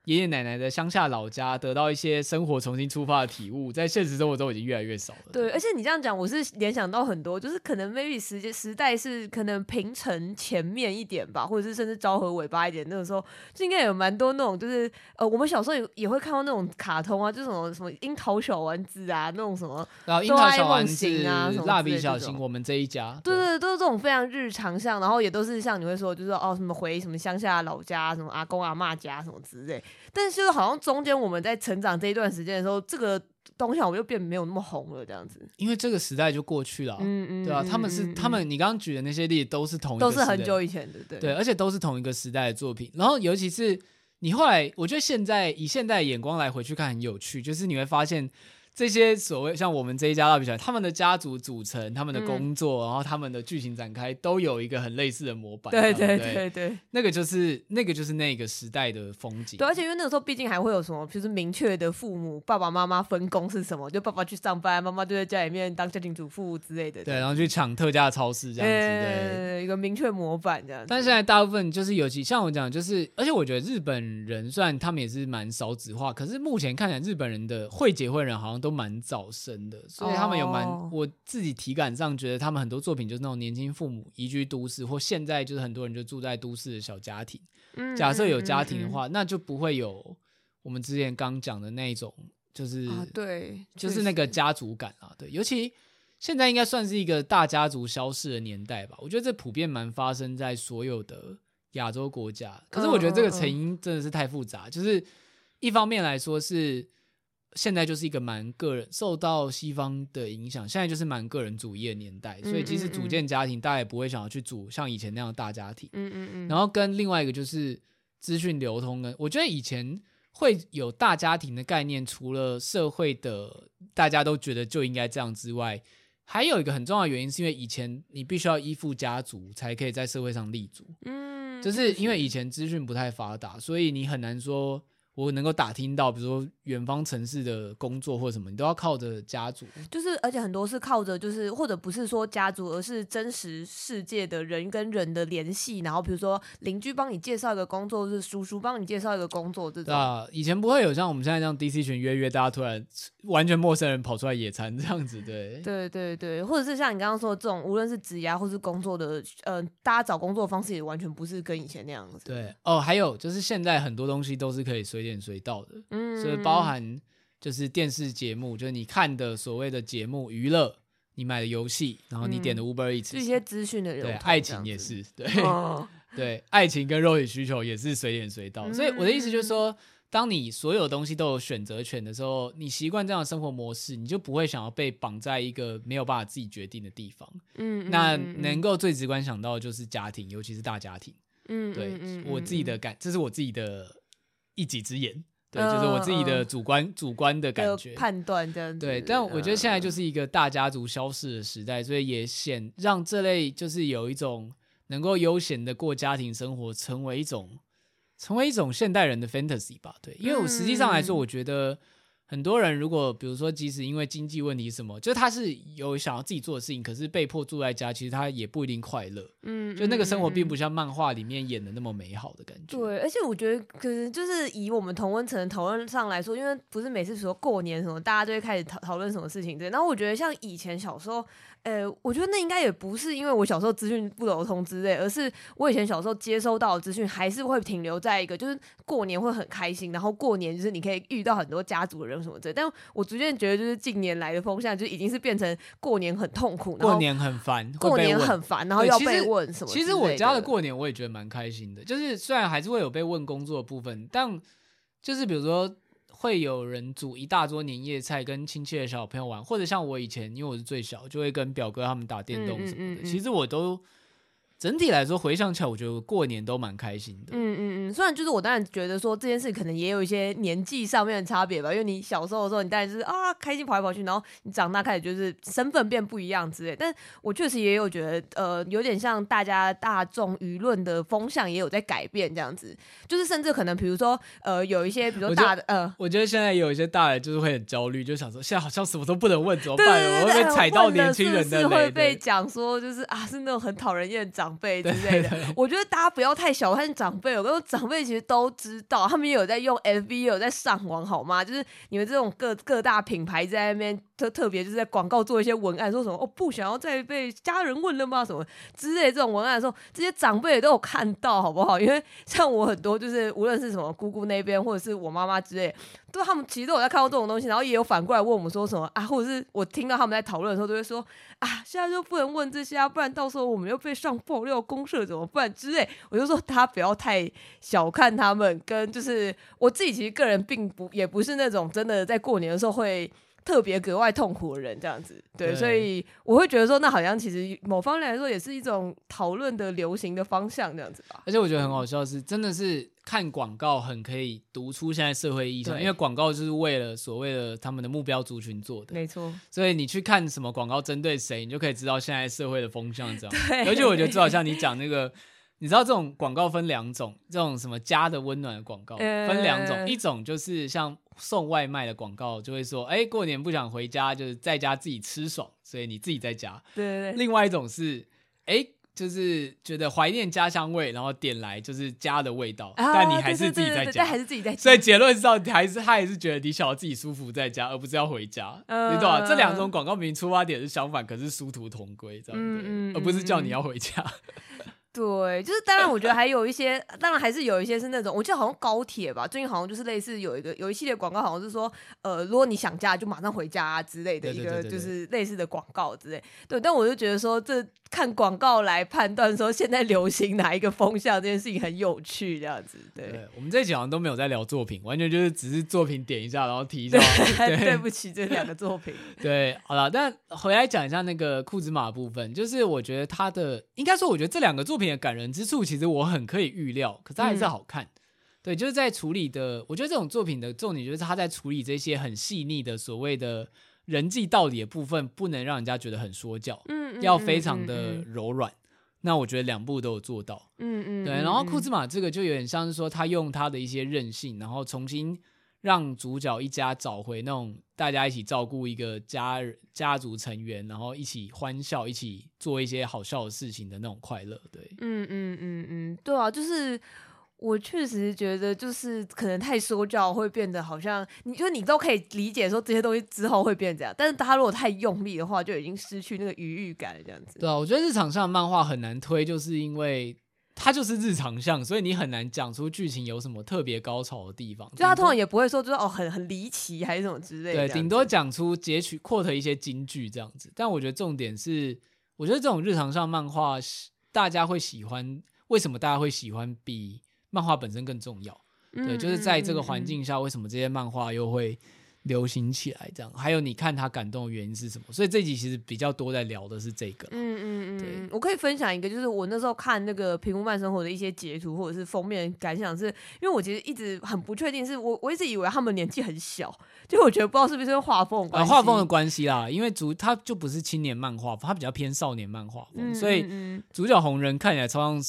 爷爷奶奶的乡下老家，得到一些生活重新出发的体悟，在现实生活中已经越来越少了。对，而且你这样讲，我是联想到很多，就是可能 maybe 时间时代是可能平成前面一点吧，或者是甚至昭和尾巴一点，那个时候就应该有蛮多那种，就是呃，我们小时候也也会看到那种卡通啊，就什么什么樱桃小丸子啊，那种什么，然后樱桃小丸子啊，蜡笔小新，我们这一家，对对，对，都是这种非常日常像，然后也都是像你会说，就是哦什么回什么乡下老家，什么阿公阿嬷家什么之类。但是好像中间我们在成长这一段时间的时候，这个东西好像就变没有那么红了，这样子。因为这个时代就过去了，嗯嗯，对啊？他们是他们，你刚刚举的那些例子都是同一个，都是很久以前的，对对，而且都是同一个时代的作品。然后尤其是你后来，我觉得现在以现代眼光来回去看很有趣，就是你会发现。这些所谓像我们这一家蜡笔小新，他们的家族组成、他们的工作，嗯、然后他们的剧情展开，都有一个很类似的模板。对对对对，那个就是那个就是那个时代的风景。对，而且因为那个时候毕竟还会有什么，就是明确的父母爸爸妈妈分工是什么，就爸爸去上班，妈妈就在家里面当家庭主妇之类的。对，然后去抢特价超市这样子，对，对，一个明确模板这样子。但现在大部分就是尤其像我讲，就是而且我觉得日本人虽然他们也是蛮少子化，可是目前看起来日本人的会结婚人好像都蛮早。生的，所以他们有蛮，oh. 我自己体感上觉得他们很多作品就是那种年轻父母移居都市，或现在就是很多人就住在都市的小家庭。嗯，假设有家庭的话，嗯嗯、那就不会有我们之前刚讲的那一种，就是、啊、对，就是那个家族感啊。对，尤其现在应该算是一个大家族消逝的年代吧。我觉得这普遍蛮发生在所有的亚洲国家。可是我觉得这个成因真的是太复杂，就是一方面来说是。现在就是一个蛮个人，受到西方的影响，现在就是蛮个人主义的年代，所以其实组建家庭，大家也不会想要去组像以前那样的大家庭。嗯嗯嗯。然后跟另外一个就是资讯流通跟，我觉得以前会有大家庭的概念，除了社会的大家都觉得就应该这样之外，还有一个很重要的原因，是因为以前你必须要依附家族才可以在社会上立足。嗯。就是因为以前资讯不太发达，所以你很难说。我能够打听到，比如说远方城市的工作或什么，你都要靠着家族。就是，而且很多是靠着，就是或者不是说家族，而是真实世界的人跟人的联系。然后，比如说邻居帮你介绍一个工作，是叔叔帮你介绍一个工作，这种。啊，以前不会有像我们现在这样 DC 群约约，大家突然完全陌生人跑出来野餐这样子，对。对对对，或者是像你刚刚说的这种，无论是职涯或是工作的，呃，大家找工作的方式也完全不是跟以前那样子。对哦，还有就是现在很多东西都是可以随。点随到的，嗯，所以包含就是电视节目，就是你看的所谓的节目娱乐，你买的游戏，然后你点的 Uber Eats，这些资讯的人，对，爱情也是，对，哦、对，爱情跟肉体需求也是随点随到。嗯、所以我的意思就是说，当你所有东西都有选择权的时候，你习惯这样的生活模式，你就不会想要被绑在一个没有办法自己决定的地方。嗯，那能够最直观想到的就是家庭，尤其是大家庭。嗯，对，我自己的感，这是我自己的。一己之言，对，就是我自己的主观、嗯、主观的感觉判断这样子。对，但我觉得现在就是一个大家族消逝的时代，所以也显让这类就是有一种能够悠闲的过家庭生活，成为一种成为一种现代人的 fantasy 吧。对，因为我实际上来说，我觉得。很多人如果比如说，即使因为经济问题什么，就他是有想要自己做的事情，可是被迫住在家，其实他也不一定快乐。嗯，就那个生活并不像漫画里面演的那么美好的感觉。对，而且我觉得可能就是以我们同温层的讨论上来说，因为不是每次说过年什么，大家就会开始讨讨论什么事情。对，然后我觉得像以前小时候。呃，我觉得那应该也不是因为我小时候资讯不流通之类，而是我以前小时候接收到的资讯还是会停留在一个，就是过年会很开心，然后过年就是你可以遇到很多家族的人什么之类。但我逐渐觉得，就是近年来的风向就已经是变成过年很痛苦，过年很烦，过年很烦，然后要被问什么。其实我家的过年我也觉得蛮开心的，就是虽然还是会有被问工作的部分，但就是比如说。会有人煮一大桌年夜菜跟亲戚的小朋友玩，或者像我以前，因为我是最小，就会跟表哥他们打电动什么的。嗯嗯嗯嗯，其实我都。整体来说，回想起来，我觉得过年都蛮开心的。嗯嗯嗯，虽然就是我当然觉得说这件事可能也有一些年纪上面的差别吧，因为你小时候的时候，你当然就是啊开心跑来跑去，然后你长大开始就是身份变不一样之类。但我确实也有觉得，呃，有点像大家大众舆论的风向也有在改变这样子，就是甚至可能比如说，呃，有一些比如说大的，呃，我觉得现在有一些大人就是会很焦虑，就想说现在好像什么都不能问，怎么办？我会被踩到年轻人的雷，是会被讲说就是啊，是那种很讨人厌的长。长辈之类的，我觉得大家不要太小看长辈。我跟你说，长辈其实都知道，他们也有在用 FB，也有在上网，好吗？就是你们这种各各大品牌在那边特别就是在广告做一些文案，说什么哦，不想要再被家人问了吗？什么之类这种文案的时候，这些长辈也都有看到，好不好？因为 像我很多就是无论是什么姑姑那边，或者是我妈妈之类，都他们其实都有在看到这种东西，然后也有反过来问我们说什么啊，或者是我听到他们在讨论的时候，都会说啊，现在就不能问这些啊，不然到时候我们又被上爆。料公社怎么办之类，我就说大家不要太小看他们，跟就是我自己其实个人并不也不是那种真的在过年的时候会特别格外痛苦的人这样子，对，对所以我会觉得说那好像其实某方面来说也是一种讨论的流行的方向这样子吧。而且我觉得很好笑的是，真的是。看广告很可以读出现在社会意义，因为广告就是为了所谓的他们的目标族群做的，没错。所以你去看什么广告针对谁，你就可以知道现在社会的风向这样。而且我觉得就好像你讲那个，你知道这种广告分两种，这种什么家的温暖的广告分两种，一种就是像送外卖的广告，就会说，哎，过年不想回家，就是在家自己吃爽，所以你自己在家。对对对。另外一种是，哎。就是觉得怀念家乡味，然后点来就是家的味道，啊、但你还是自己在家，还是自己在家。所以结论上还是他还是觉得你想要自己舒服在家，而不是要回家，呃、你懂吗？这两种广告明明出发点是相反，可是殊途同归，这样子，嗯嗯、而不是叫你要回家。对，就是当然，我觉得还有一些，当然还是有一些是那种，我记得好像高铁吧，最近好像就是类似有一个有一系列广告，好像是说，呃，如果你想家就马上回家啊之类的一个，就是类似的广告之类。对，但我就觉得说这。看广告来判断说现在流行哪一个风向，这件事情很有趣，这样子。对，对我们这一集好像都没有在聊作品，完全就是只是作品点一下，然后提一下。对，对不起，这两个作品。对，好了，但回来讲一下那个裤子马部分，就是我觉得他的，应该说，我觉得这两个作品的感人之处，其实我很可以预料，可是它还是好看。嗯、对，就是在处理的，我觉得这种作品的重点就是他在处理这些很细腻的所谓的。人际道理的部分不能让人家觉得很说教，嗯，要非常的柔软，那我觉得两部都有做到。嗯嗯，对。然后库兹马这个就有点像是说，他用他的一些韧性，然后重新让主角一家找回那种大家一起照顾一个家家族成员，然后一起欢笑，一起做一些好笑的事情的那种快乐。对，嗯嗯嗯嗯，对啊，就是。我确实觉得，就是可能太说教会变得好像，你就你都可以理解说这些东西之后会变这样，但是大家如果太用力的话，就已经失去那个愉悦感了，这样子。对啊，我觉得日常上漫画很难推，就是因为它就是日常向，所以你很难讲出剧情有什么特别高潮的地方。就他通常也不会说，就是哦很很离奇还是什么之类的。对，顶多讲出截取 quote 一些金句这样子。但我觉得重点是，我觉得这种日常向漫画大家会喜欢，为什么大家会喜欢比？漫画本身更重要，对，就是在这个环境下，为什么这些漫画又会流行起来？这样，还有你看他感动的原因是什么？所以这集其实比较多在聊的是这个。嗯嗯嗯，对，我可以分享一个，就是我那时候看那个《平凡慢生活》的一些截图或者是封面感想是，是因为我其实一直很不确定，是我我一直以为他们年纪很小。就我觉得不知道是不是画风关系，画风的关系啦，因为主他就不是青年漫画，他比较偏少年漫画风，嗯、所以主角红人看起来超像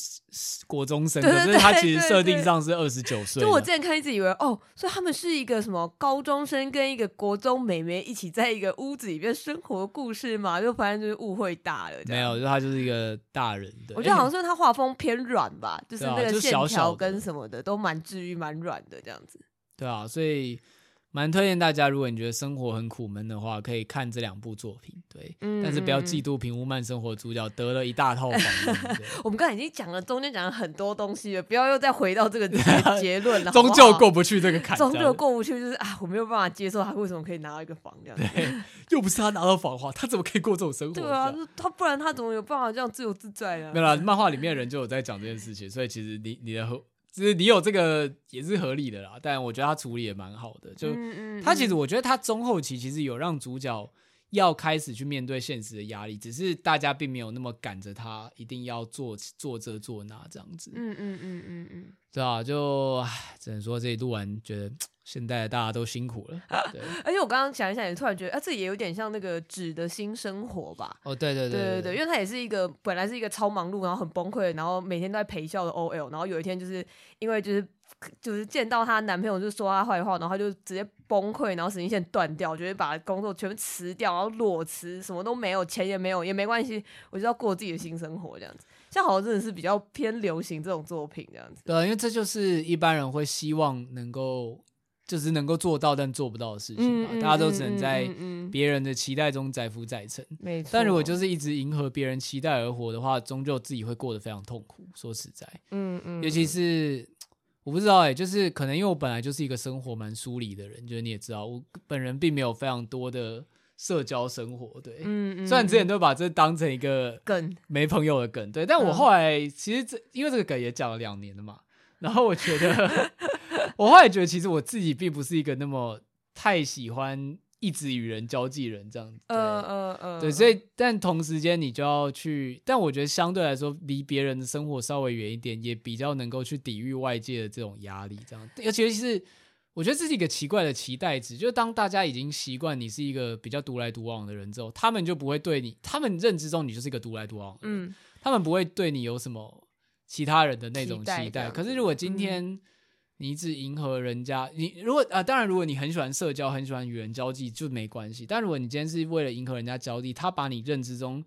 国中生，可是他其实设定上是二十九岁。就我之前看一直以为哦，所以他们是一个什么高中生跟一个国中美眉一起在一个屋子里面生活的故事嘛，就反正就是误会大了。没有，就他就是一个大人的。我觉得好像是他画风偏软吧，就是那个线条跟什么的都蛮治愈、蛮软的这样子。对啊，所以。蛮推荐大家，如果你觉得生活很苦闷的话，可以看这两部作品。对，嗯、但是不要嫉妒《平屋慢生活》主角得了一大套房。我们刚才已经讲了，中间讲了很多东西了，不要又再回到这个结论了。终究过不去这个坎，终究过不去，就是啊，我没有办法接受他为什么可以拿到一个房这样子。对，又不是他拿到房的话，他怎么可以过这种生活？对啊，他不然他怎么有办法这样自由自在呢？没有啦，漫画里面的人就有在讲这件事情，所以其实你你的。就是你有这个也是合理的啦，但我觉得他处理也蛮好的。就他其实我觉得他中后期其实有让主角要开始去面对现实的压力，只是大家并没有那么赶着他一定要做做这做那这样子。嗯嗯嗯嗯嗯，对啊，就唉，只能说这一录完觉得。现在大家都辛苦了，对。而且我刚刚想一想，也突然觉得，啊，这也有点像那个纸的新生活吧？哦，对对对对对对，因为他也是一个本来是一个超忙碌，然后很崩溃，然后每天都在陪笑的 OL，然后有一天就是因为就是就是见到她男朋友就说她坏话，然后她就直接崩溃，然后神经线断掉，觉得把工作全部辞掉，然后裸辞，什么都没有，钱也没有，也没关系，我就要过自己的新生活这样子。像好像真的是比较偏流行这种作品这样子。对，因为这就是一般人会希望能够。就是能够做到但做不到的事情嘛，嗯、大家都只能在别人的期待中载浮载沉。没错。但如果就是一直迎合别人期待而活的话，终究自己会过得非常痛苦。说实在，嗯嗯。尤其是我不知道哎、欸，就是可能因为我本来就是一个生活蛮疏离的人，就是你也知道，我本人并没有非常多的社交生活。对，嗯嗯。虽然之前都把这当成一个梗，没朋友的梗，对。但我后来其实这因为这个梗也讲了两年了嘛，然后我觉得。我后来觉得，其实我自己并不是一个那么太喜欢一直与人交际人这样子。嗯嗯嗯。对，所以但同时间你就要去，但我觉得相对来说，离别人的生活稍微远一点，也比较能够去抵御外界的这种压力。这样，尤其是我觉得这是一个奇怪的期待值，就是当大家已经习惯你是一个比较独来独往的人之后，他们就不会对你，他们认知中你就是一个独来独往的人。嗯。他们不会对你有什么其他人的那种期待。可是如果今天，嗯你一直迎合人家，你如果啊、呃，当然，如果你很喜欢社交，很喜欢与人交际，就没关系。但如果你今天是为了迎合人家交际，他把你认知中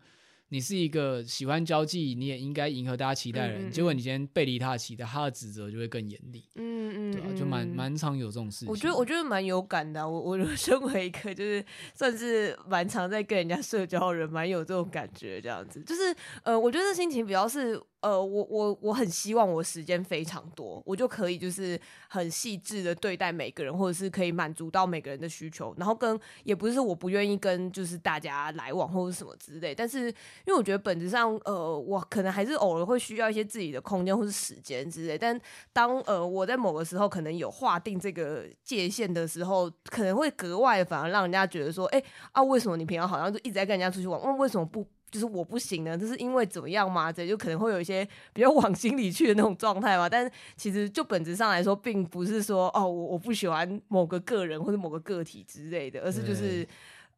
你是一个喜欢交际，你也应该迎合大家期待的人，嗯嗯嗯，结果你今天背离他的期待，他的指责就会更严厉。嗯嗯，对啊，就蛮蛮常有这种事情。我觉得我觉得蛮有感的、啊。我我 身为一个就是算是蛮常在跟人家社交的人，蛮有这种感觉。这样子，就是呃，我觉得这心情比较是。呃，我我我很希望我时间非常多，我就可以就是很细致的对待每个人，或者是可以满足到每个人的需求。然后跟也不是我不愿意跟就是大家来往或者什么之类，但是因为我觉得本质上，呃，我可能还是偶尔会需要一些自己的空间或是时间之类。但当呃我在某个时候可能有划定这个界限的时候，可能会格外反而让人家觉得说，哎啊，为什么你平常好像就一直在跟人家出去玩？问为什么不？就是我不行呢，这是因为怎么样嘛？这就可能会有一些 比较往心里去的那种状态嘛。但是其实就本质上来说，并不是说哦，我我不喜欢某个个人或者某个个体之类的，而是就是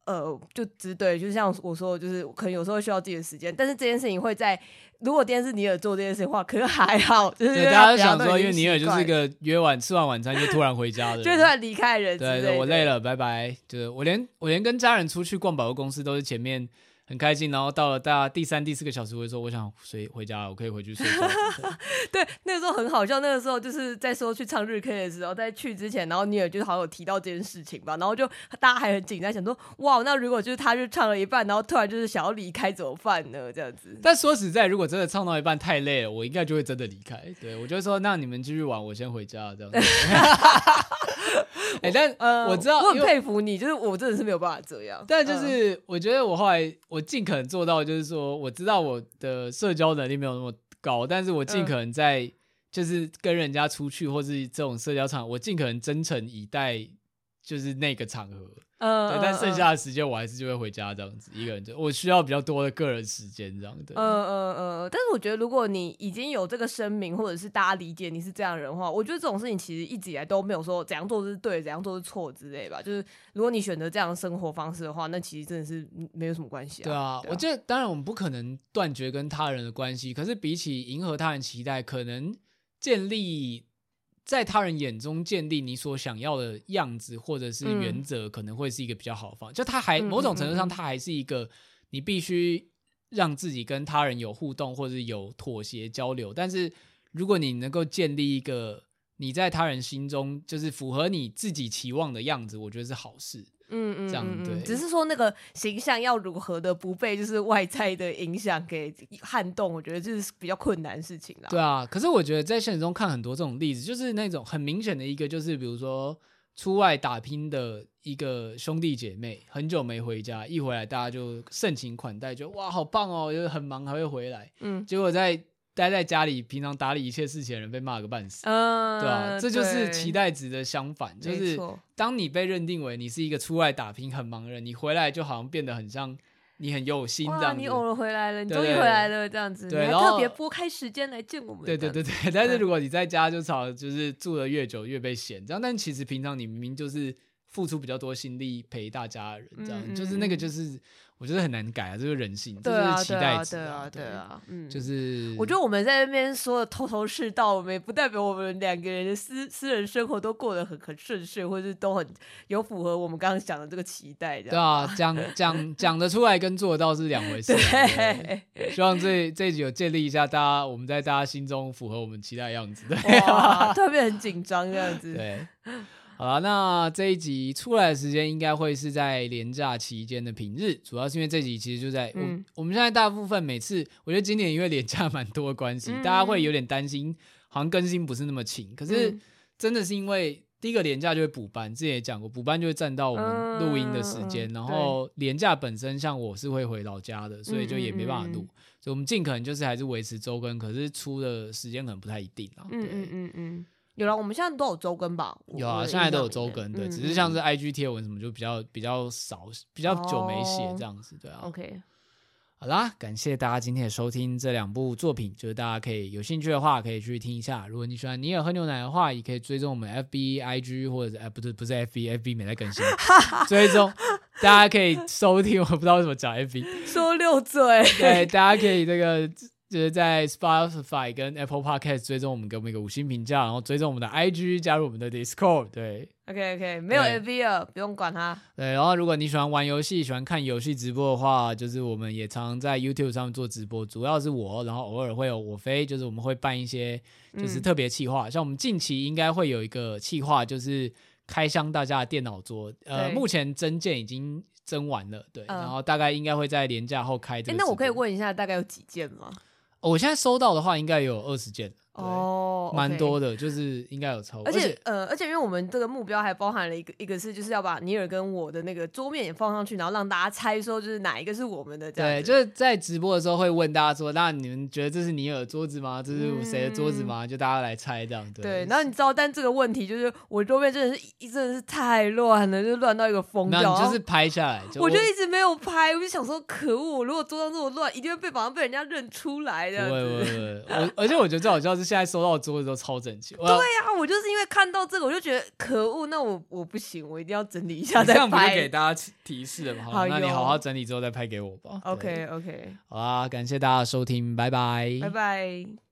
呃，就只对，就像我说，就是可能有时候需要自己的时间，但是这件事情会在如果今天是尼尔做这件事情的话，可是还好，就是对大家想说，因为尼尔就是一个约晚吃完晚餐就突然回家的 人，就突然离开人，对对，我累了，拜拜。就是我连我连跟家人出去逛百货公司都是前面。很开心，然后到了大家第三、第四个小时，我就说我想睡回家了，我可以回去睡觉。对，那个时候很好笑。那个时候就是在说去唱日 K 的时候，在去之前，然后你也就是好像有提到这件事情吧，然后就大家还很紧张，想说哇，那如果就是他就唱了一半，然后突然就是想要离开怎么办呢？这样子。但说实在，如果真的唱到一半太累了，我应该就会真的离开。对，我就说那你们继续玩，我先回家这样子。哎、欸，但呃，我知道，我很佩服你，就是我真的是没有办法这样。但就是我觉得我后来我尽可能做到，就是说我知道我的社交能力没有那么高，但是我尽可能在就是跟人家出去或是这种社交场，我尽可能真诚以待，就是那个场合。嗯，对，但剩下的时间我还是就会回家这样子，一个人就我需要比较多的个人时间这样的。嗯嗯嗯，但是我觉得如果你已经有这个声明，或者是大家理解你是这样的人的话，我觉得这种事情其实一直以来都没有说怎样做是对，怎样做是错之类吧。就是如果你选择这样的生活方式的话，那其实真的是没有什么关系啊。对啊，对啊，我觉得当然我们不可能断绝跟他人的关系，可是比起迎合他人期待，可能建立。在他人眼中建立你所想要的样子或者是原则，可能会是一个比较好的方就他还某种程度上，他还是一个你必须让自己跟他人有互动或者有妥协交流。但是如果你能够建立一个你在他人心中就是符合你自己期望的样子，我觉得是好事。嗯嗯，这样对，只是说那个形象要如何的不被就是外在的影响给撼动，我觉得这是比较困难的事情啦。对啊，可是我觉得在现实中看很多这种例子，就是那种很明显的一个，就是比如说出外打拼的一个兄弟姐妹，很久没回家，一回来大家就盛情款待，就哇好棒哦，就是很忙还会回来，嗯，结果在。待在家里，平常打理一切事情的人被骂个半死，嗯，对吧、啊？这就是期待值的相反，就是当你被认定为你是一个出外打拼很忙的人，你回来就好像变得很像你很有心这样子。你偶尔回来了，你终于回来了这样子，对，然后特别拨开时间来见我们。对对对对，但是如果你在家就吵，就是住的越久越被嫌这样，但其实平常你明明就是付出比较多心力陪大家的人这样，嗯、就是那个就是。我觉得很难改啊，这是人性，这就是期待值啊，对啊，对啊，嗯，就是我觉得我们在那边说的头头是道，我们也不代表我们两个人的私私人生活都过得很很顺遂，或者是都很有符合我们刚刚讲的这个期待，对啊，讲 讲讲得出来跟做得到是两回事。对，希望这这一集有建立一下大家我们在大家心中符合我们期待的样子，对，特别很紧张这样子，对。好了，那这一集出来的时间应该会是在连假期间的平日，主要是因为这集其实就在、嗯、我我们现在大部分每次，我觉得今年因为连假蛮多的关系，嗯、大家会有点担心，好像更新不是那么勤。可是真的是因为第一个连假就会补班，之前也讲过，补班就会占到我们录音的时间，嗯、然后连假本身像我是会回老家的，所以就也没办法录，嗯嗯嗯，所以我们尽可能就是还是维持周更，可是出的时间可能不太一定啊。嗯嗯嗯。有了，我们现在都有周更吧？有啊，现在都有周更，对，嗯、只是像是 IG 贴文什么就比较比较少，比较久没写这样子，对啊。OK，好啦，感谢大家今天的收听，这两部作品就是大家可以有兴趣的话可以去听一下。如果你喜欢尼尔喝牛奶的话，也可以追踪我们 FB、IG 或者哎不是不是 FB，FB 没在更新，追踪大家可以收听。我不知道为什么讲 FB，说六嘴，对，大家可以这个。就是在 Spotify 跟 Apple Podcast 追踪我们，给我们一个五星评价，然后追踪我们的 IG，加入我们的 Discord。对，OK OK，没有 AV 了不用管它。对，然后如果你喜欢玩游戏、喜欢看游戏直播的话，就是我们也常常在 YouTube 上面做直播，主要是我，然后偶尔会有我飞，就是我们会办一些就是特别企划，嗯、像我们近期应该会有一个企划，就是开箱大家的电脑桌。呃，目前真件已经征完了，对，呃、然后大概应该会在连假后开这个。那我可以问一下，大概有几件吗？我现在收到的话，应该有二十件。哦，蛮多的，就是应该有超。而且呃，而且因为我们这个目标还包含了一个，一个是就是要把尼尔跟我的那个桌面也放上去，然后让大家猜说就是哪一个是我们的。对，就是在直播的时候会问大家说，那你们觉得这是尼尔桌子吗？这是谁的桌子吗？就大家来猜这样。对，然后你知道，但这个问题就是我桌面真的是一真的是太乱了，就乱到一个疯掉。你就是拍下来，我就一直没有拍，我就想说可恶，如果桌上这么乱，一定会被马上被人家认出来的。对对对，我而且我觉得最好笑是。现在收到的桌子都超整齐。对呀、啊，我就是因为看到这个，我就觉得可恶，那我我不行，我一定要整理一下再拍。这样不是给大家提示了吗？好，好，那你好好整理之后再拍给我吧。OK OK，好啦，感谢大家的收听，拜拜，拜拜。